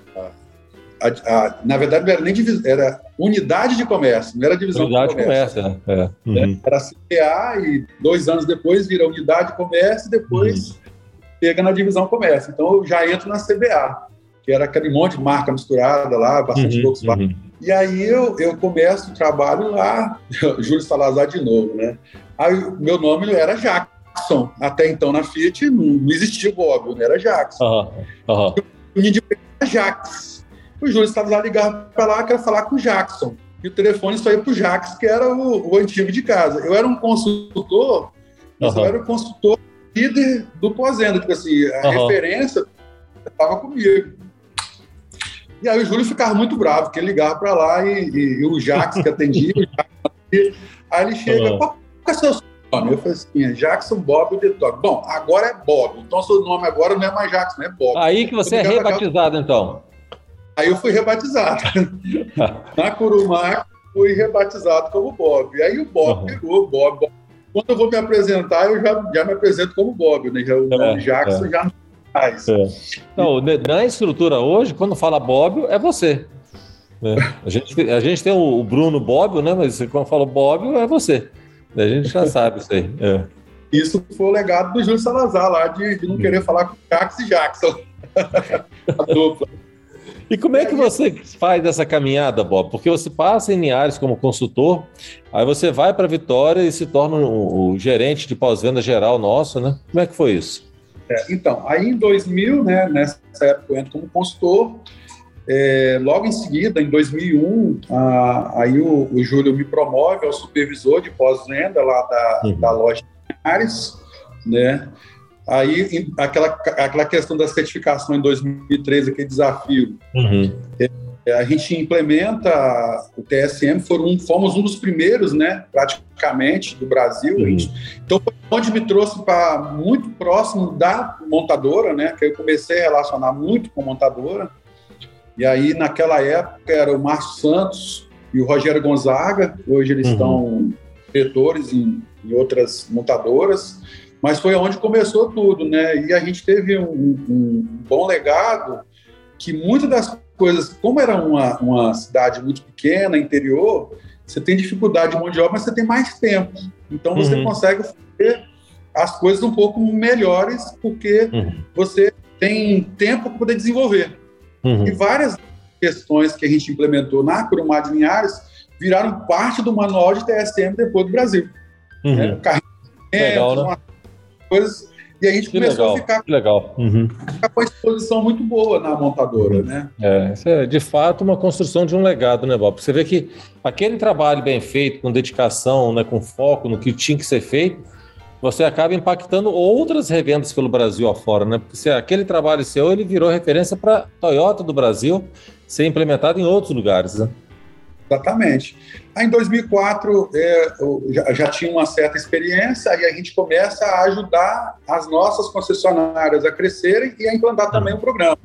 A, a, na verdade, não era nem divisão, era unidade de comércio, não era divisão unidade de comércio. comércio é. É. Uhum. Era CBA e dois anos depois vira unidade de comércio e depois uhum. Chega na divisão comércio. Então eu já entro na CBA, que era aquele monte de marca misturada lá, bastante uhum. Volkswagen. Uhum. E aí eu, eu começo o trabalho lá, Júlio Salazar de novo, né? Aí meu nome era Jackson. Até então na Fiat não, existia o Bob, não era Jackson. Uhum. Uhum. Era Jax. O Júlio Salazar ligava para lá, quer falar com o Jackson. E o telefone só ia para o Jax, que era o, o, antigo de casa. Eu era um consultor, mas uhum. eu era o consultor líder do Pós-Venda. Tipo assim, a referência estava comigo. E aí o Júlio ficava muito bravo, porque ele ligava para lá e, e, e, o Jax que atendia, aí ele chega, uhum. qual é seu nome? Eu falei assim, é Jackson Bob de Toque. Bom, agora é Bob, então seu nome agora não é mais Jackson, é Bob. Aí que você é rebatizado, então. Aí eu fui rebatizado. Na Curumá, fui rebatizado como Bob. Aí o Bob uhum. pegou, o Bob, Bob. Quando eu vou me apresentar, eu já, já me apresento como Bob, né? O nome é, Jackson é. já não faz. É. Não, na estrutura hoje, quando fala Bobbio, é você. Né? A, gente, a gente tem o Bruno Bobbio, né? Mas quando fala Bobbio, é você. A gente já sabe isso aí. É. Isso foi o legado do Júlio Salazar lá, de, de não querer falar com Jax e Jackson. a dupla. E como é que você faz essa caminhada, Bob? Porque você passa em Linhares como consultor, aí você vai para Vitória e se torna o, o gerente de pós-venda geral nosso, né? Como é que foi isso? É, então, aí em 2000, né, nessa época eu entro como consultor, é, logo em seguida, em 2001, a, aí o, o, Júlio me promove ao supervisor de pós-venda lá da, uhum. da loja de Ares, né? Aí, aquela, aquela questão da certificação em 2013, aquele desafio, uhum. é, a gente implementa o TSM, foram, fomos um dos primeiros, né, praticamente, do Brasil. Uhum. então, onde me trouxe para muito próximo da montadora, né, que eu comecei a relacionar muito com a montadora. E aí, naquela época, era o Márcio Santos e o Rogério Gonzaga. Hoje eles uhum. estão diretores em, em outras montadoras. Mas foi onde começou tudo, né? E a gente teve um, um bom legado que muitas das coisas, como era uma, uma cidade muito pequena, interior, você tem dificuldade de mão de obra, mas você tem mais tempo. Então você uhum. consegue fazer as coisas um pouco melhores, porque uhum. você tem tempo para poder desenvolver. Uhum. E várias questões que a gente implementou na Curumá de Linhares viraram parte do manual de TSM depois do Brasil. Uhum. É, carrinho, Legal, né? Coisas e a gente que começou legal, a ficar, legal. Uhum. ficar, com a exposição muito boa na montadora, né? É, isso é de fato uma construção de um legado, né, Bob? Você vê que aquele trabalho bem feito, com dedicação, né, com foco no que tinha que ser feito, você acaba impactando outras revendas pelo Brasil afora, né? Porque se aquele trabalho seu, ele virou referência para Toyota do Brasil ser implementado em outros lugares, né? Exatamente. Aí, em 2004, é, já, já, tinha uma certa experiência e a gente começa a ajudar as nossas concessionárias a crescerem e a implantar também o programa.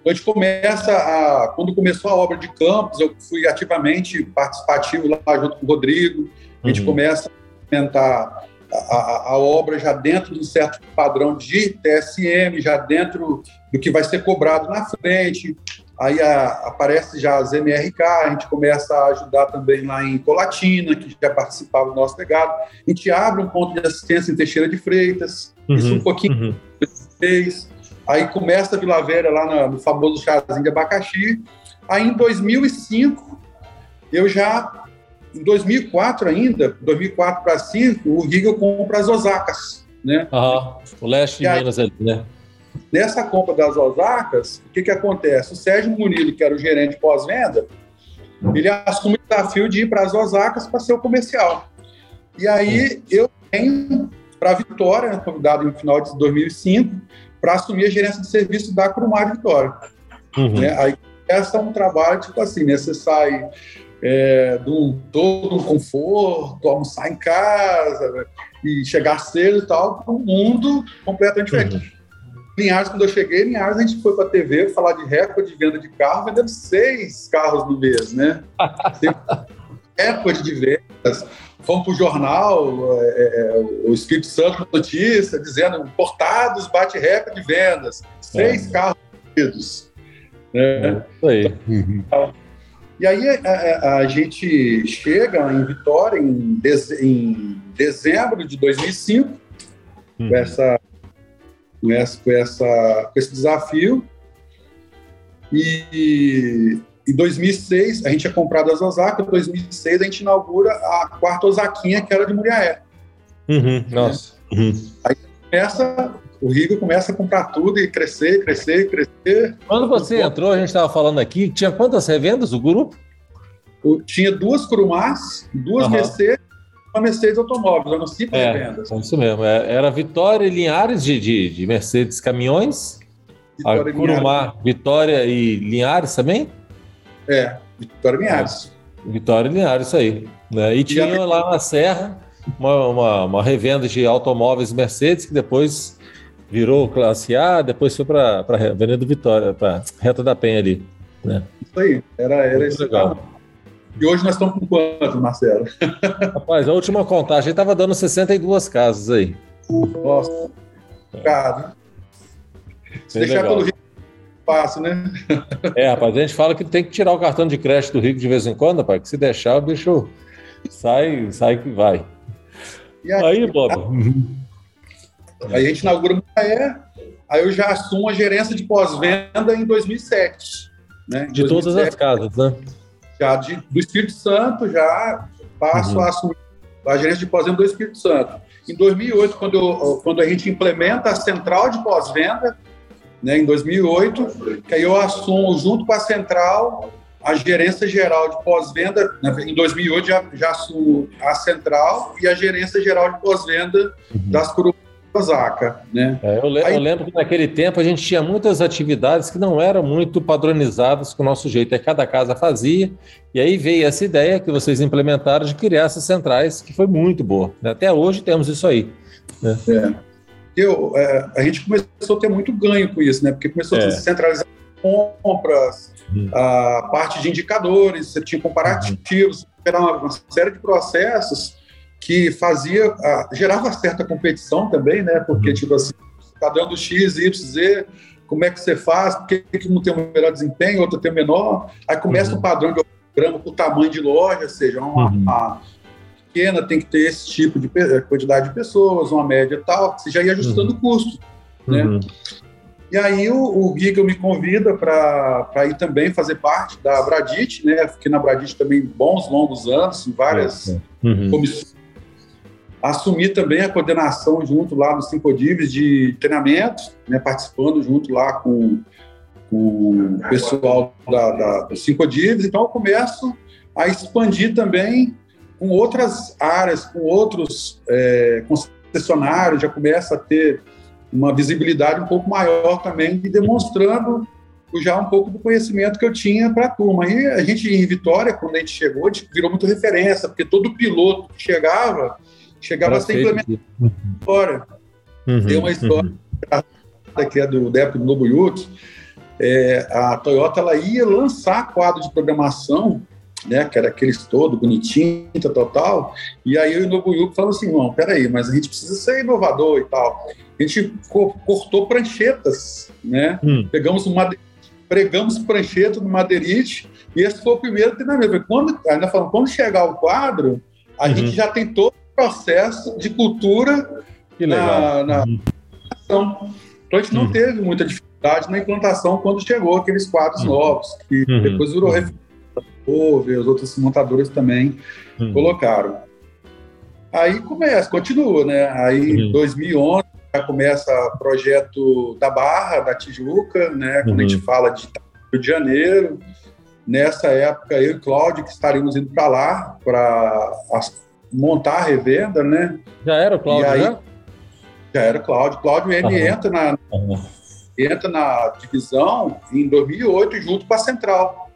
Então, a gente começa a. Quando começou a obra de campos, eu fui ativamente participativo lá junto com o Rodrigo. A gente uhum. começa a implementar a, a, a, obra já dentro de um certo padrão de TSM, já dentro do que vai ser cobrado na frente aí a, aparece já as MRK, a gente começa a ajudar também lá em Colatina, que já participava do nosso legado. A gente abre um ponto de assistência em Teixeira de Freitas, uhum, isso um pouquinho uhum. fez. Aí começa a Vila Velha lá no, no famoso chazinho de abacaxi. Aí em 2005, eu já, em 2004 ainda, 2004 para 2005, o Riga compra as Osacas, né? Uhum. O leste de Minas ali, né? Nessa compra das Osacas, o que, que acontece? O Sérgio Murilo, que era o gerente pós-venda, ele assume o desafio de ir para as Osacas para ser o comercial. E aí eu venho para a Vitória, convidado no final de 2005, para assumir a gerência de serviço da Crumar Vitória. Uhum. Né? Aí essa é um trabalho, tipo assim, né? Você sai é, de um, todo um conforto, almoçar em casa né? e chegar cedo e tal, para um mundo completamente diferente. Linhares, quando eu cheguei, Linhares, a gente foi para a TV falar de recorde de venda de carro, vendendo seis carros no mês, né? recorde de vendas. Fomos para o jornal, é, é, o Espírito Santo Notícia, dizendo importados bate recorde de vendas, seis é. carros vendidos. Né? É, aí. Então, e aí a, a, gente chega em Vitória em dezembro de 2005, uhum. com essa com, essa, com, essa, com esse desafio. E em 2006, a gente tinha comprado as Osaka, em 2006 a gente inaugura a quarta Osaquinha, que era de Muriaé. Uhum, nossa. Uhum. Aí começa, o Riga começa a comprar tudo e crescer, crescer, crescer. Quando você entrou, a gente estava falando aqui, tinha quantas revendas o grupo? tinha duas Curumás, duas uhum. Mercedes uma Mercedes Automóveis, eram cinco é, vendas. Isso mesmo. É, era Vitória e Linhares de, de, de Mercedes Caminhões. Vitória a Curumá, Vitória e Linhares também? É, Vitória e Linhares. É, Vitória e Linhares, isso aí. Né? E, e tinha a... lá na Serra uma, uma, uma, revenda de automóveis Mercedes que depois virou classe A, depois foi para a Avenida Vitória, para Reta da Penha ali. Né? Isso aí, era, era esse legal. E hoje nós estamos com quanto, Marcelo? Rapaz, a última contagem estava dando 62 casas aí. Nossa, cara. Se Bem deixar legal. pelo fácil, né? É, rapaz, a gente fala que tem que tirar o cartão de crédito do Rico de vez em quando, rapaz, que se deixar o bicho sai, sai que vai. E aí, aí Bob? Aí a gente inaugura o Maé, aí eu já assumo a gerência de pós-venda em 2007. Né? Em de 2007. todas as casas, né? Já de, do Espírito Santo, já passo uhum. a assumir a gerência de pós-venda do Espírito Santo. Em 2008, quando, eu, quando a gente implementa a central de pós-venda, né, em 2008, que aí eu assumo junto com a central a gerência geral de pós-venda. Né, em 2008 já, já assumo a central e a gerência geral de pós-venda uhum. das Osaka, né? É, eu, le Aí... eu, lembro que naquele tempo a gente tinha muitas atividades que não eram muito padronizadas com o nosso jeito, aí cada casa fazia, e aí veio essa ideia que vocês implementaram de criar essas centrais, que foi muito boa. Né? Até hoje temos isso aí. Né? É. Eu, é, a gente começou a ter muito ganho com isso, né? Porque começou é. a centralizar compras, uhum. a parte de indicadores, você tinha comparativos, uma, uma série de processos que fazia, gerava certa competição também, né? Porque, uhum. tipo assim, está dando X, Y, Z, como é que você faz? Por que, que um tem um melhor desempenho, outro tem um menor? Aí começa uhum. o padrão de programa por tamanho de loja, ou seja, uma, uhum. uma, pequena tem que ter esse tipo de quantidade de pessoas, uma média tal, você já ia ajustando o uhum. custo, né? Uhum. E aí o, o Giga me convida para ir também fazer parte da Bradit, né? Fiquei na Bradit também bons, longos anos, em várias uhum. comissões. Assumi também a coordenação junto lá no Cinco Dives de treinamento, né? Participando junto lá com, com o pessoal da, da, do Cinco Dives. Então eu começo a expandir também com outras áreas, com outros é, concessionários, já começa a ter uma visibilidade um pouco maior também e demonstrando já um pouco do conhecimento que eu tinha para a turma. E a gente, em Vitória, quando a gente chegou, a gente virou muito referência, porque todo piloto que chegava, chegava implementar a história. Uhum, Tem uma história uhum. que é do, época do Nobuyuki, é, a Toyota ela ia lançar quadro de programação né, que era aqueles todo bonitinho, total, e aí o Nobuyuki falamos assim, não, peraí, mas a gente precisa ser inovador e tal. A gente cortou pranchetas, né, hum. pegamos uma pregamos prancheta no madeirite, e esse foi o primeiro treinamento. Quando, ainda falando, quando chegar o quadro, a uhum. gente já tem todo processo de cultura que legal. na, na uhum. Então, a gente não uhum. teve muita dificuldade na implantação quando chegou aqueles quadros uhum. novos, que uhum. depois virou Houve, as outras montadoras também uhum. colocaram. Aí começa, continua, né? Aí em uhum. 2011 já começa o projeto da Barra, da Tijuca, né? Quando a gente uhum. fala de Rio de Janeiro. Nessa época, eu e Cláudio, que estaríamos indo para lá para montar a revenda, né? Já era o Cláudio, aí, né? Já era o Cláudio. Cláudio, ele uhum. entra, na, uhum. entra na divisão em 2008 junto com a Central.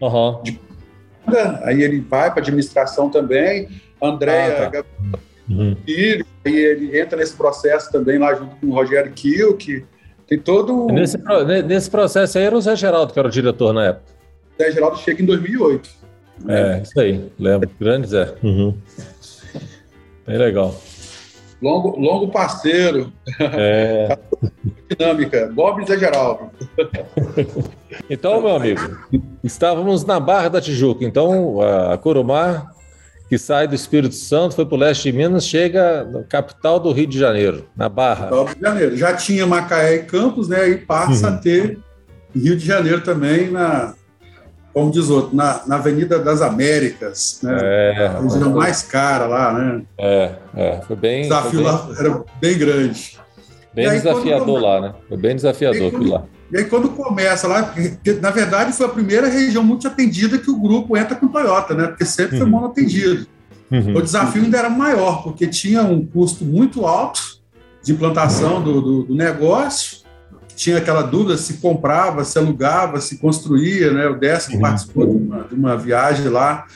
Uhum. De, aí ele vai para administração também, Andréia ah, tá. uhum. Filho, aí ele entra nesse processo também lá junto com o Rogério Kiel, que tem todo. Nesse, nesse processo aí era o Zé Geraldo que era o diretor na época. Zé Geraldo chega em 2008. Né? É, isso aí, lembro. Grande Zé. Uhum. Bem legal. Longo, longo parceiro. É. Dinâmica. Bob Zé Geraldo. Então, meu amigo, estávamos na Barra da Tijuca. Então, a Curumar, que sai do Espírito Santo, foi para o leste de Minas, chega na capital do Rio de Janeiro, na Barra. Rio de Janeiro. Já tinha Macaé e Campos, né? E passa uhum. a ter Rio de Janeiro também na, como diz outro, na, na Avenida das Américas, né? É, a região mais cara lá, né? É, é. Foi bem. O desafio bem, lá era bem grande. Bem aí, desafiador lá, né? Foi bem desafiador quando, lá. E aí, quando começa lá, porque, na verdade foi a primeira região muito atendida que o grupo entra com Toyota, né? Porque sempre foi uhum. atendido. Uhum. O desafio ainda era maior, porque tinha um custo muito alto de implantação do, do, do negócio tinha aquela dúvida se comprava, se alugava, se construía, né? O Décio uhum. participou de uma, de uma, viagem lá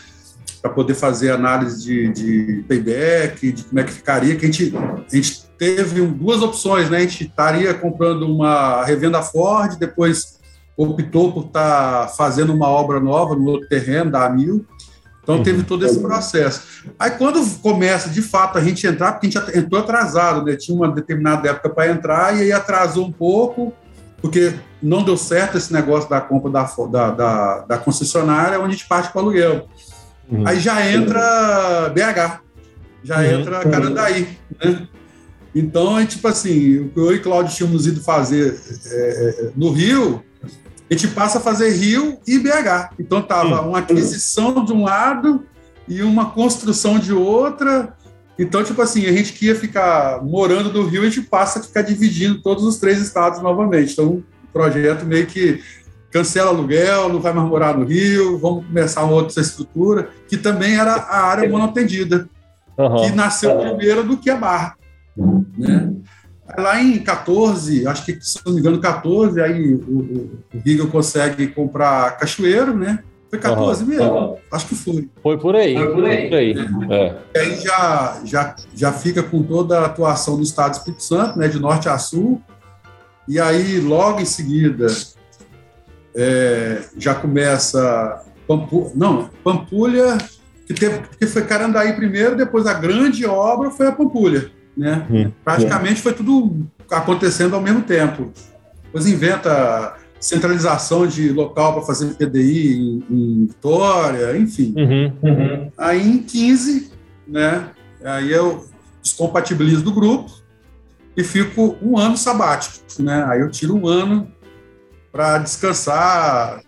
para poder fazer análise de, de, payback, de como é que ficaria, que a gente, a gente teve duas opções, né? A gente estaria comprando uma revenda Ford, depois optou por estar tá fazendo uma obra nova no outro terreno, da Amil, então teve uhum. todo esse processo. Aí quando começa de fato a gente entrar, porque a gente entrou atrasado, né? Tinha uma determinada época para entrar e aí atrasou um pouco, porque não deu certo esse negócio da compra da, da, da, da concessionária, onde a gente parte para o aluguel. Uhum. Aí já entra BH, já uhum. entra Carandaí, né? Então, é tipo assim, o que eu e Cláudio tínhamos ido fazer é, no Rio, a gente passa a fazer Rio e BH. Então estava uma aquisição de um lado e uma construção de outra. Então, tipo assim, a gente que ia ficar morando no Rio, a gente passa a ficar dividindo todos os três estados novamente. Então, o projeto meio que cancela aluguel, não vai mais morar no Rio, vamos começar uma outra estrutura, que também era a área monoatendida, uhum. que nasceu primeiro do que a Barra. Né? Lá em 14, acho que, se não me engano, 14, aí o, o Riga consegue comprar Cachoeiro, né? Foi 14 uhum, mesmo? Uhum. Acho que foi. Foi por aí. Foi por aí. Foi por aí. É. É. E aí já, já, já fica com toda a atuação do Estado do Espírito Santo, né, de norte a sul. E aí, logo em seguida, é, já começa. Pampu... Não, Pampulha que, teve, que foi Carandaí primeiro, depois a grande obra foi a Pampulha. Né? Hum, Praticamente foi tudo acontecendo ao mesmo tempo. Depois inventa centralização de local para fazer PDI em, em Vitória, enfim. Uhum, uhum. Aí em 15, né, aí eu descompatibilizo do grupo e fico um ano sabático, né? Aí eu tiro um ano para descansar.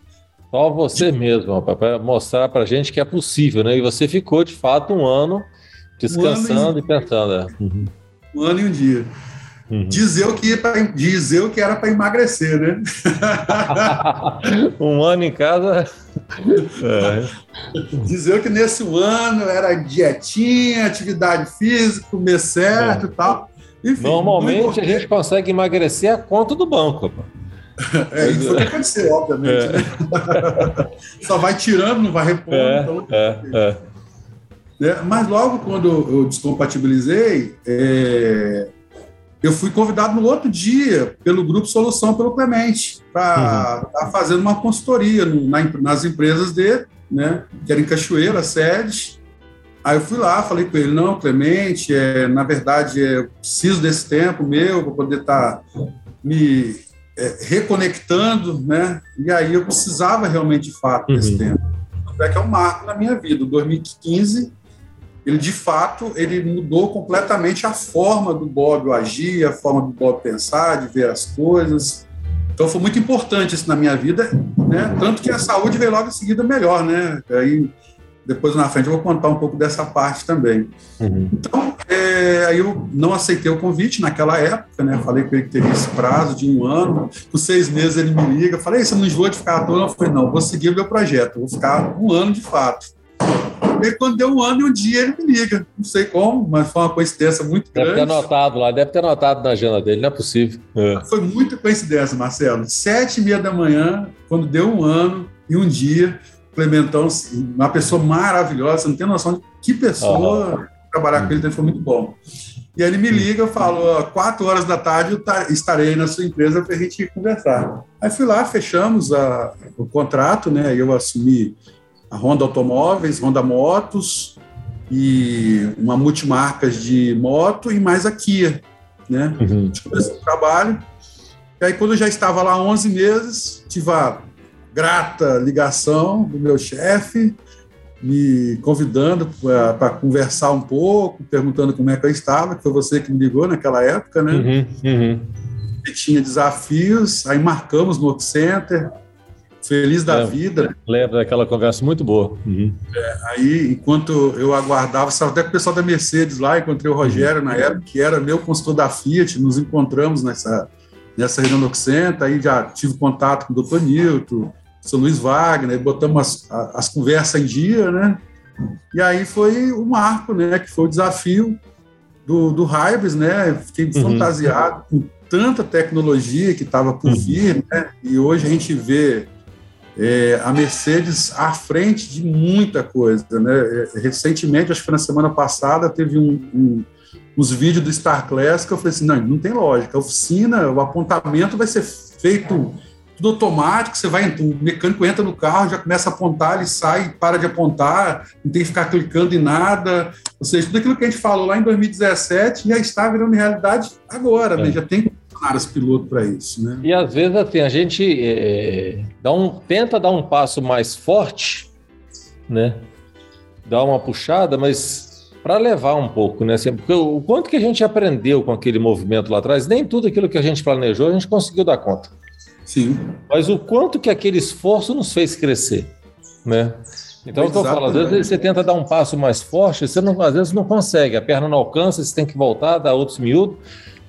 Só você de... mesmo, para mostrar para gente que é possível, né? E você ficou de fato um ano descansando um e, e pensando. É. Uhum. Um ano e um dia. Uhum. Dizer, o que pra, dizer o que era para emagrecer, né? um ano em casa. É. Dizer que nesse ano era dietinha, atividade física, comer certo é. e tal. Enfim, Normalmente a gente consegue emagrecer a conta do banco. É isso que aconteceu, obviamente. É. Né? Só vai tirando, não vai repondo. É, então... é, é. Né? Mas logo quando eu descompatibilizei, é, eu fui convidado no outro dia pelo Grupo Solução, pelo Clemente, para estar uhum. tá fazendo uma consultoria no, na, nas empresas dele, né, que era em Cachoeira, a sede. Aí eu fui lá, falei com ele, não, Clemente, é, na verdade, é, eu preciso desse tempo meu para poder estar tá me é, reconectando, né? E aí eu precisava realmente, de fato, desse uhum. tempo. É que é um marco na minha vida. 2015 ele de fato ele mudou completamente a forma do Bob agir, a forma do Bob pensar, de ver as coisas. Então foi muito importante isso na minha vida, né? Tanto que a saúde veio logo em seguida melhor, né? Aí depois na frente eu vou contar um pouco dessa parte também. Uhum. Então, é, aí eu não aceitei o convite naquela época, né? Falei com ele que teria esse prazo de um ano. Com seis meses ele me liga, falei, você não enjoa de ficar à toa? Eu falei, não, vou seguir o meu projeto, vou ficar um ano de fato. E quando deu um ano e um dia ele me liga. Não sei como, mas foi uma coincidência muito grande. Deve ter anotado lá, deve ter anotado na agenda dele, não é possível. É. Foi muita coincidência, Marcelo. Sete e meia da manhã, quando deu um ano e um dia, Clementão, uma pessoa maravilhosa, você não tem noção de que pessoa uhum. trabalhar com ele, então foi muito bom. E aí ele me liga, falou, quatro horas da tarde eu estarei na sua empresa para a gente conversar. Aí fui lá, fechamos a, o contrato, né? Eu assumi a Honda Automóveis, Honda Motos e uma multimarcas de moto e mais a Kia, né? Uhum. A gente começou o trabalho. E aí, quando eu já estava lá 11 meses, tive a grata ligação do meu chefe, me convidando para conversar um pouco, perguntando como é que eu estava, que foi você que me ligou naquela época, né? Uhum, uhum. E tinha desafios, aí marcamos no Work Center, feliz da lembra, vida. Lembra daquela conversa muito boa. Uhum. É, aí, enquanto eu aguardava, estava até com o pessoal da Mercedes lá, encontrei o Rogério na época, que era meu consultor da Fiat, nos encontramos nessa, nessa reunião do Occenta, aí já tive contato com o doutor Nilton, o seu Luiz Wagner, botamos as, as conversas em dia, né? E aí foi o marco, né, que foi o desafio do, do Hybris, né? Fiquei uhum. fantasiado com tanta tecnologia que estava por uhum. vir, né? E hoje a gente vê é, a Mercedes à frente de muita coisa. Né? É, recentemente, acho que foi na semana passada, teve um, um, uns vídeos do Star Class que eu falei assim: não, não tem lógica. A oficina, o apontamento vai ser feito tudo automático, você vai, o mecânico entra no carro, já começa a apontar, ele sai, para de apontar, não tem que ficar clicando em nada. Ou seja, tudo aquilo que a gente falou lá em 2017 já está virando realidade agora, né? é. né? já tem caras piloto para isso, né? E às vezes assim, a gente é, dá um, tenta dar um passo mais forte, né? Dá uma puxada, mas para levar um pouco, né? Assim, porque o quanto que a gente aprendeu com aquele movimento lá atrás, nem tudo aquilo que a gente planejou a gente conseguiu dar conta. Sim. Mas o quanto que aquele esforço nos fez crescer, né? Então, eu falando, às vezes você tenta dar um passo mais forte, você não, às vezes não consegue, a perna não alcança, você tem que voltar, dar outros miúdos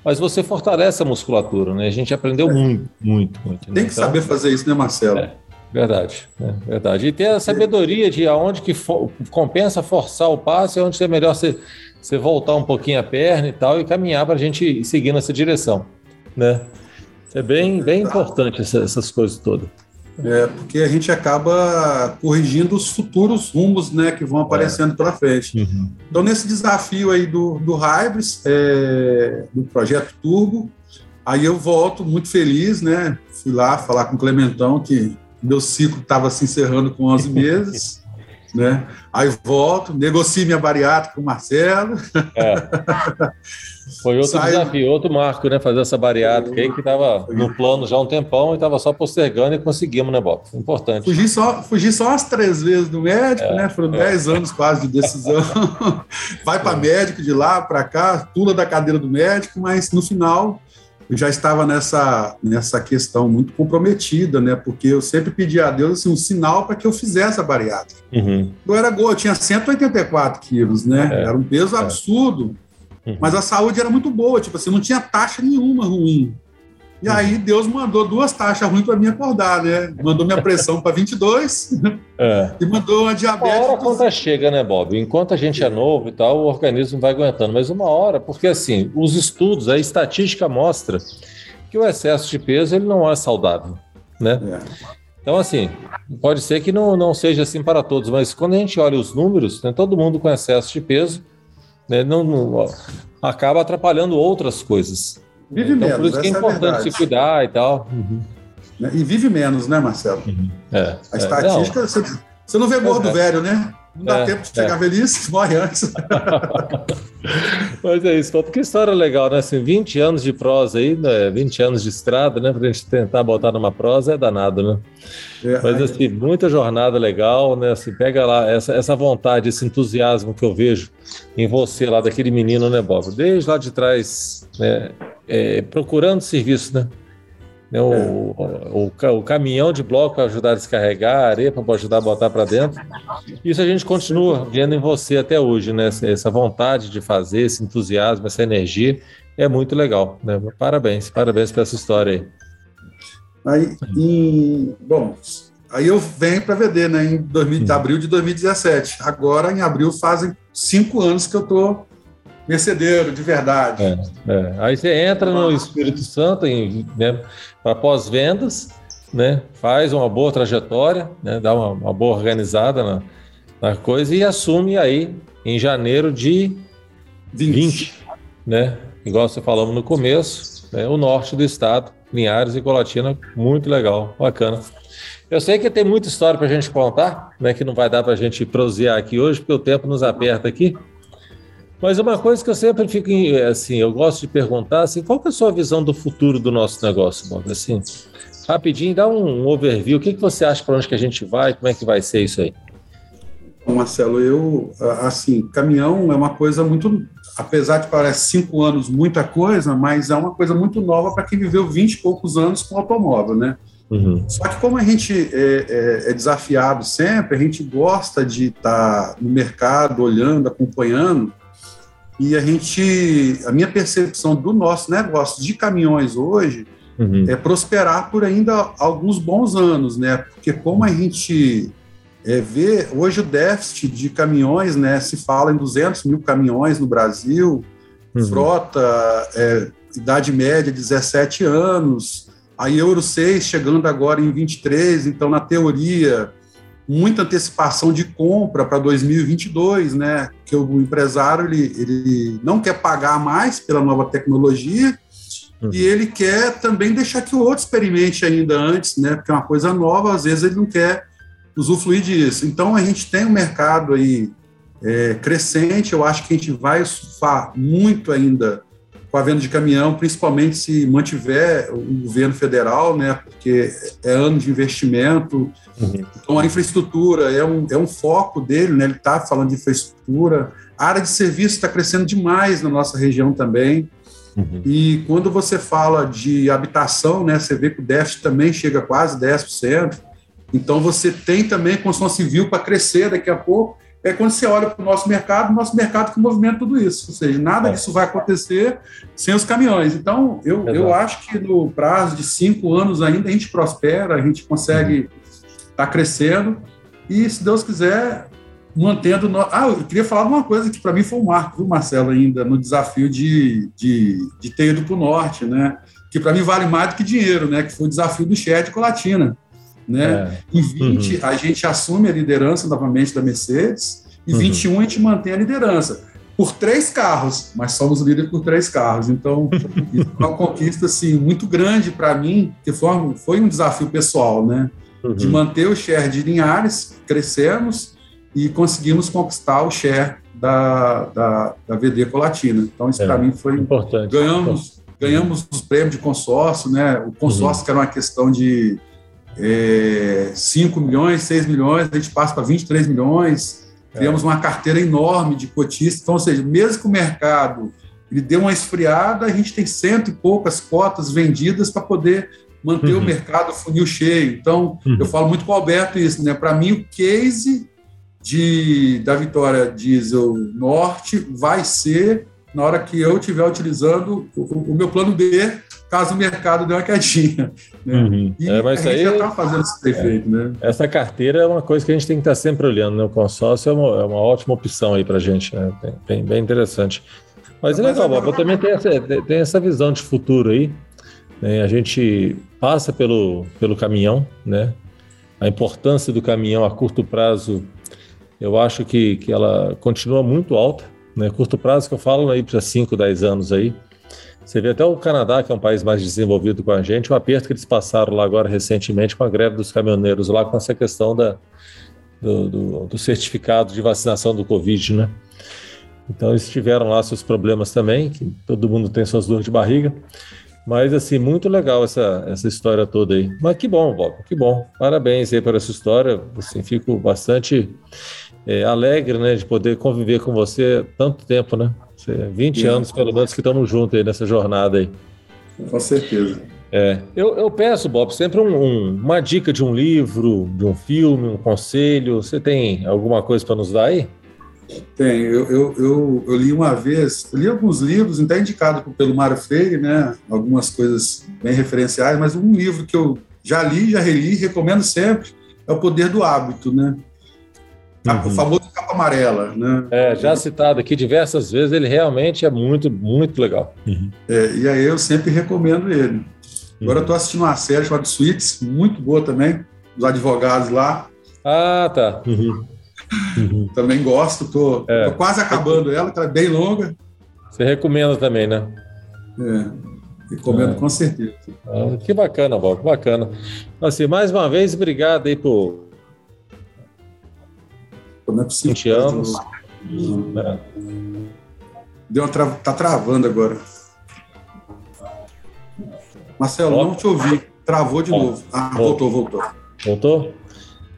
mas você fortalece a musculatura, né? A gente aprendeu é. muito, muito, muito. Né? Tem que então, saber fazer isso, né, Marcelo? É, verdade, é, verdade. E ter a sabedoria de aonde que for, compensa forçar o passe, onde é melhor você, você voltar um pouquinho a perna e tal e caminhar para a gente seguir nessa direção, né? É bem, bem importante essa, essas coisas todas. É, porque a gente acaba corrigindo os futuros rumos né, que vão aparecendo é. pela frente. Uhum. Então, nesse desafio aí do, do Hybris, é, do projeto Turbo, aí eu volto muito feliz, né? Fui lá falar com o Clementão que meu ciclo estava se encerrando com 11 meses. Né? Aí volto, negocio minha bariátrica com o Marcelo. É. Foi outro Sai... desafio, outro marco, né? Fazer essa bariátrica aí que estava no plano já há um tempão e estava só postergando e conseguimos, né, Bob? Importante. Fugir só, fugir só as três vezes do médico, é, né? Foram é. dez anos quase de decisão. Vai para é. médico de lá para cá, pula da cadeira do médico, mas no final já estava nessa, nessa questão muito comprometida, né? Porque eu sempre pedi a Deus assim, um sinal para que eu fizesse a bariátrica. Uhum. Eu era eu tinha 184 quilos, né? É. Era um peso é. absurdo, uhum. mas a saúde era muito boa, tipo assim, não tinha taxa nenhuma ruim. E aí Deus mandou duas taxas ruins para mim acordar, né? Mandou minha pressão para 22 é. e mandou uma diabetes. Uma hora a conta chega, né, Bob? Enquanto a gente é novo e tal, o organismo vai aguentando. Mas uma hora, porque assim, os estudos, a estatística mostra que o excesso de peso ele não é saudável, né? É. Então, assim, pode ser que não, não seja assim para todos, mas quando a gente olha os números, né, todo mundo com excesso de peso né, não, não acaba atrapalhando outras coisas. Vive então, menos. Por isso que é, é importante se cuidar e tal. Uhum. E vive menos, né, Marcelo? Uhum. É, a é. estatística, não. Você, você não vê gordo é. velho, né? Não dá é, tempo de chegar é. velhice, morre antes. Mas é isso, pô, que história legal, né? Assim, 20 anos de prosa aí, né? 20 anos de estrada, né? Pra gente tentar botar numa prosa é danado, né? É, Mas assim, muita jornada legal, né? Assim, pega lá essa, essa vontade, esse entusiasmo que eu vejo em você lá, daquele menino, né, Bob? Desde lá de trás, né? É, procurando serviço, né? Né, o, é. o, o, caminhão de bloco para ajudar a descarregar, a arepa para ajudar a botar para dentro. Isso a gente continua vendo em você até hoje, né? Essa vontade de fazer, esse entusiasmo, essa energia, é muito legal. Né? Parabéns, parabéns por essa história aí. Aí, em, bom, aí eu venho para VD, né? Em 2000, hum. abril de 2017. Agora, em abril, fazem cinco anos que eu estou mercedeiro de verdade. É, é. Aí você entra no Espírito Santo em, né, para pós-vendas, né, faz uma boa trajetória, né, dá uma, uma boa organizada na, na, coisa e assume aí em janeiro de 20, 20 né, igual você falamos no começo, né, o norte do estado, Linhares e Colatina, muito legal, bacana. Eu sei que tem muita história para a gente contar, né, que não vai dar para a gente prosear aqui hoje, porque o tempo nos aperta aqui. Mas uma coisa que eu sempre fico assim, eu gosto de perguntar assim, qual é a sua visão do futuro do nosso negócio, Bob? Assim, rapidinho, dá um, overview. O que, que você acha para onde que a gente vai? Como é que vai ser isso aí? Marcelo, eu assim, caminhão é uma coisa muito, apesar de parecer cinco anos muita coisa, mas é uma coisa muito nova para quem viveu vinte e poucos anos com automóvel, né? Uhum. Só que como a gente é, é, é, desafiado sempre, a gente gosta de estar tá no mercado, olhando, acompanhando, e a gente, a minha percepção do nosso negócio de caminhões hoje uhum. é prosperar por ainda alguns bons anos, né? Porque como a gente é, vê hoje o déficit de caminhões, né? Se fala em 200 mil caminhões no Brasil, uhum. frota, é, idade média 17 anos, a Euro 6 chegando agora em 23, então na teoria muita antecipação de compra para 2022, né? Que o empresário ele, ele não quer pagar mais pela nova tecnologia uhum. e ele quer também deixar que o outro experimente ainda antes, né? Porque é uma coisa nova, às vezes ele não quer usufruir disso. Então a gente tem um mercado aí é, crescente. Eu acho que a gente vai surfar muito ainda com a venda de caminhão, principalmente se mantiver o governo federal, né, porque é ano de investimento, uhum. então a infraestrutura é um, é um foco dele, né, ele está falando de infraestrutura, a área de serviço está crescendo demais na nossa região também, uhum. e quando você fala de habitação, né, você vê que o déficit também chega a quase 10%, então você tem também construção civil para crescer daqui a pouco, é quando você olha para o nosso mercado, o nosso mercado que movimenta tudo isso. Ou seja, nada é. disso vai acontecer sem os caminhões. Então, eu, eu acho que no prazo de cinco anos ainda a gente prospera, a gente consegue uhum. Tá crescendo e, se Deus quiser, mantendo. No... Ah, eu queria falar de uma coisa que para mim foi um marco, viu, Marcelo, ainda no desafio de, de, de ter ido para o norte, né? Que para mim vale mais do que dinheiro, né? Que foi o desafio do Ched com Latina. Né? É. Em 20, uhum. a gente assume a liderança novamente da Mercedes, e uhum. 21 a gente mantém a liderança. Por três carros, mas somos líderes por três carros. Então, é uma conquista assim, muito grande para mim, que foi, foi um desafio pessoal, né? Uhum. De manter o share de Linhares, crescemos, e conseguimos conquistar o share da, da, da VD Colatina. Então, isso é, para mim foi importante. Ganhamos, ganhamos os prêmios de consórcio, né? O consórcio uhum. que era uma questão de é, 5 milhões, 6 milhões, a gente passa para 23 milhões, é. criamos uma carteira enorme de cotistas. Então, ou seja, mesmo que o mercado ele deu uma esfriada, a gente tem cento e poucas cotas vendidas para poder manter uhum. o mercado funil cheio. Então, uhum. eu falo muito com o Alberto isso, né? Para mim, o case de, da Vitória Diesel Norte vai ser na hora que eu estiver utilizando o, o, meu plano B, caso o mercado dê uma quedinha. Né? Uhum. E é, mas a gente aí, já está fazendo esse defeito, é, né? Essa carteira é uma coisa que a gente tem que estar sempre olhando, né? O consórcio é uma, é uma ótima opção aí para a gente, né? Bem, bem, bem, interessante. Mas é legal, Bob, eu também tenho essa, tenho essa visão de futuro aí. Né? A gente passa pelo, pelo caminhão, né? A importância do caminhão a curto prazo eu acho que, que ela continua muito alta, né? Curto prazo que eu falo aí para 5, 10 anos aí. Você vê até o Canadá, que é um país mais desenvolvido com a gente, o aperto que eles passaram lá agora recentemente com a greve dos caminhoneiros lá, com essa questão da, do, do, do certificado de vacinação do Covid, né? Então eles tiveram lá seus problemas também, que todo mundo tem suas dores de barriga. Mas, assim, muito legal essa, essa história toda aí. Mas que bom, Bob, que bom. Parabéns aí por essa história. Assim, fico bastante é, alegre, né, de poder conviver com você tanto tempo, né? 20 anos, pelo menos, que estamos juntos aí nessa jornada aí. Com certeza. É, eu, eu peço, Bob, sempre um, um, uma dica de um livro, de um filme, um conselho. Você tem alguma coisa para nos dar aí? Tem. Eu, eu, eu, eu, li uma vez, li alguns livros, até indicado pelo Mário Freire, né? Algumas coisas bem referenciais, mas um livro que eu já li, já reli, recomendo sempre, é O Poder do Hábito, né? Uhum. O famoso capa amarela, né? É, já citado aqui diversas vezes, ele realmente é muito, muito legal. Uhum. É, e aí eu sempre recomendo ele. Agora eu estou assistindo uma série chamada Suits, muito boa também, os advogados lá. Ah, tá. Uhum. Uhum. também gosto, estou é. quase acabando ela, que ela é bem longa. Você recomenda também, né? É, recomendo é. com certeza. Ah, que bacana, Bob, que bacana. Assim, mais uma vez, obrigado aí por não é possível. 20 anos. É. Deu uma tra... Tá travando agora. Marcelo, não te ouvi. Travou de novo. Ah, voltou, voltou. Voltou?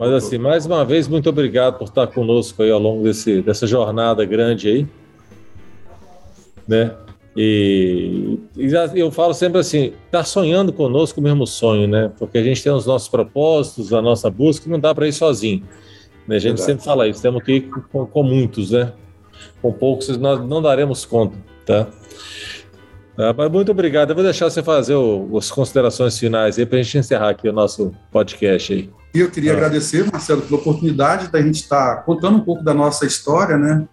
Mas assim, mais uma vez, muito obrigado por estar conosco aí ao longo desse, dessa jornada grande aí. Né? E, e eu falo sempre assim, tá sonhando conosco o mesmo sonho, né? Porque a gente tem os nossos propósitos, a nossa busca, e não dá para ir sozinho. Né? A gente Verdade. sempre fala isso, temos que ir com, com, muitos, né? Com poucos nós não daremos conta, tá? tá? Mas muito obrigado. Eu vou deixar você fazer o, as considerações finais aí para a gente encerrar aqui o nosso podcast aí. E eu queria ah. agradecer, Marcelo, pela oportunidade da gente estar tá contando um pouco da nossa história, né?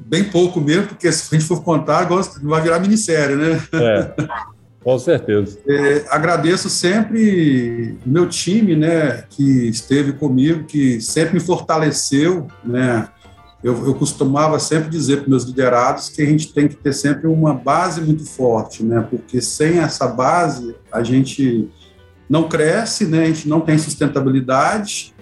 Bem pouco mesmo, porque se a gente for contar, vai virar minissérie, né? É. Com certeza. É, agradeço sempre o meu time, né, que esteve comigo, que sempre me fortaleceu, né. Eu, eu costumava sempre dizer para meus liderados que a gente tem que ter sempre uma base muito forte, né, porque sem essa base a gente não cresce, né, a gente não tem sustentabilidade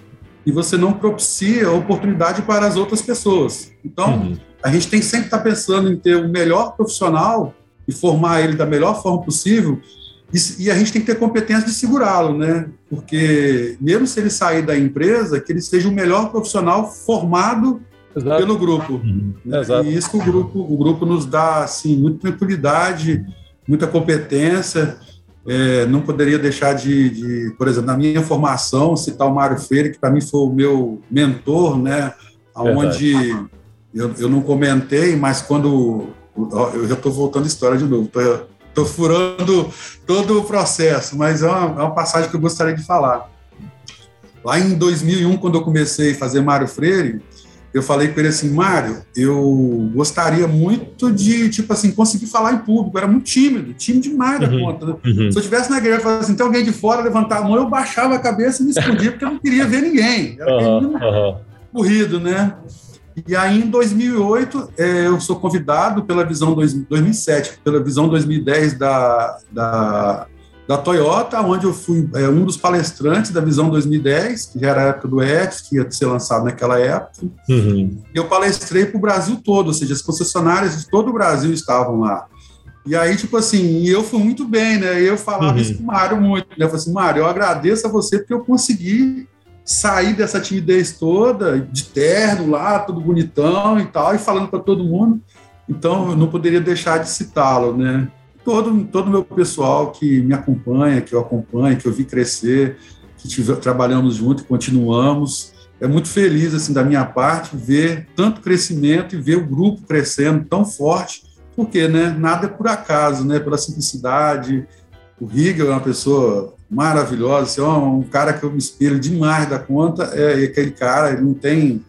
e você não propicia oportunidade para as outras pessoas. Então, uhum. a gente tem que sempre estar pensando em ter o melhor profissional e formar ele da melhor forma possível. E, e a gente tem que ter competência de segurá-lo, né? Porque mesmo se ele sair da empresa, que ele seja o melhor profissional formado Exato. pelo grupo. Uhum. Né? E isso que o grupo, o grupo nos dá assim muita tranquilidade, muita competência. É, não poderia deixar de, de, por exemplo, na minha formação, citar o Mário Freire, que para mim foi o meu mentor, né? Onde eu, eu não comentei, mas quando eu já estou voltando a história de novo, estou furando todo o processo, mas é uma, é uma, passagem que eu gostaria de falar. Lá em 2001, quando eu comecei a fazer Mário Freire, eu falei com ele assim, Mário, eu gostaria muito de, tipo assim, conseguir falar em público. Eu era muito tímido, tímido demais da uhum, conta. Uhum. Se eu estivesse na igreja, assim, tem alguém de fora, levantar a mão, eu baixava a cabeça e me escondia, porque eu não queria ver ninguém. Era uhum, uhum. corrido, né? E aí, em 2008, é, eu sou convidado pela visão 2007, pela visão 2010 da, da da Toyota, onde eu fui é, um dos palestrantes da Visão 2010, que já era a época do ETS, que ia ser lançado naquela época. Uhum. Eu palestrei para o Brasil todo, ou seja, as concessionárias de todo o Brasil estavam lá. E aí, tipo assim, eu fui muito bem, né? Eu falava uhum. isso com o Mário muito, né? Eu falei assim, Mário, eu agradeço a você porque eu consegui sair dessa timidez toda, de terno lá, tudo bonitão e tal, e falando para todo mundo. Então, eu não poderia deixar de citá-lo, né? Todo todo meu pessoal que me acompanha, que eu acompanho, que eu vi crescer, que tive, trabalhamos junto e continuamos. É muito feliz assim da minha parte ver tanto crescimento e ver o grupo crescendo tão forte, porque né, nada é por acaso, né? Pela simplicidade. O Rigel é uma pessoa maravilhosa, assim, um cara que eu me espelho demais da conta, é aquele cara, ele não tem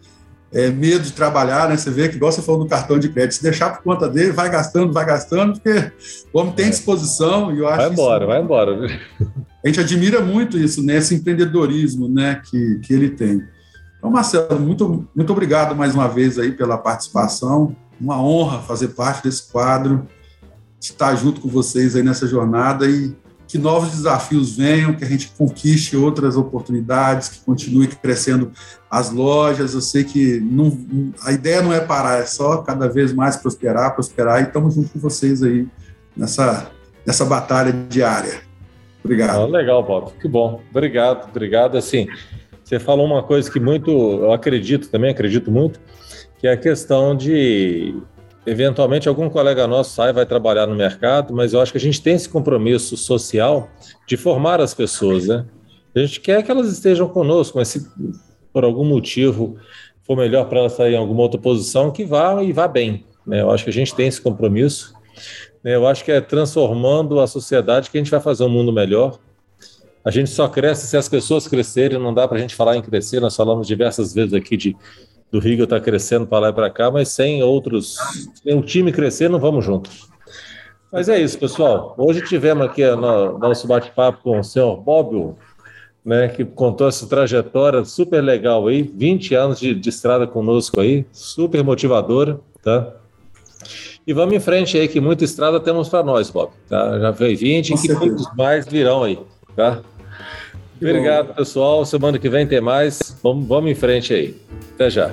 é, medo de trabalhar, né? Você vê que, igual você falou no cartão de crédito, se deixar por conta dele, vai gastando, vai gastando, porque o homem tem é. disposição e eu acho Vai embora, isso, vai embora. A gente admira muito isso, né? Esse empreendedorismo, né? Que, que ele tem. Então, Marcelo, muito, muito obrigado mais uma vez aí pela participação. Uma honra fazer parte desse quadro, estar junto com vocês aí nessa jornada e que novos desafios venham, que a gente conquiste outras oportunidades, que continue crescendo as lojas. Eu sei que não, a ideia não é parar, é só cada vez mais prosperar, prosperar, e estamos junto com vocês aí nessa, nessa batalha diária. Obrigado. Ah, legal, Bob. Que bom. Obrigado, obrigado. Assim, você falou uma coisa que muito, eu acredito também, acredito muito, que é a questão de eventualmente algum colega nosso sai vai trabalhar no mercado, mas eu acho que a gente tem esse compromisso social de formar as pessoas, né? A gente quer que elas estejam conosco, mas se por algum motivo for melhor para elas sair em alguma outra posição, que vá e vá bem. Né? Eu acho que a gente tem esse compromisso. Né? Eu acho que é transformando a sociedade que a gente vai fazer um mundo melhor. A gente só cresce se as pessoas crescerem, não dá para a gente falar em crescer, nós falamos diversas vezes aqui de do Riga está crescendo para lá e para cá, mas sem outros, sem o time crescer, não vamos juntos. Mas é isso, pessoal. Hoje tivemos aqui no nosso bate-papo com o senhor Bobbio, né, que contou essa trajetória super legal aí, 20 anos de, de estrada conosco aí, super motivadora, tá? E vamos em frente aí, que muita estrada temos para nós, Bob. Tá? Já veio 20 e que muitos mais virão aí, tá? Obrigado, pessoal. Semana que vem tem mais. Vamos, vamos em frente aí. Até já.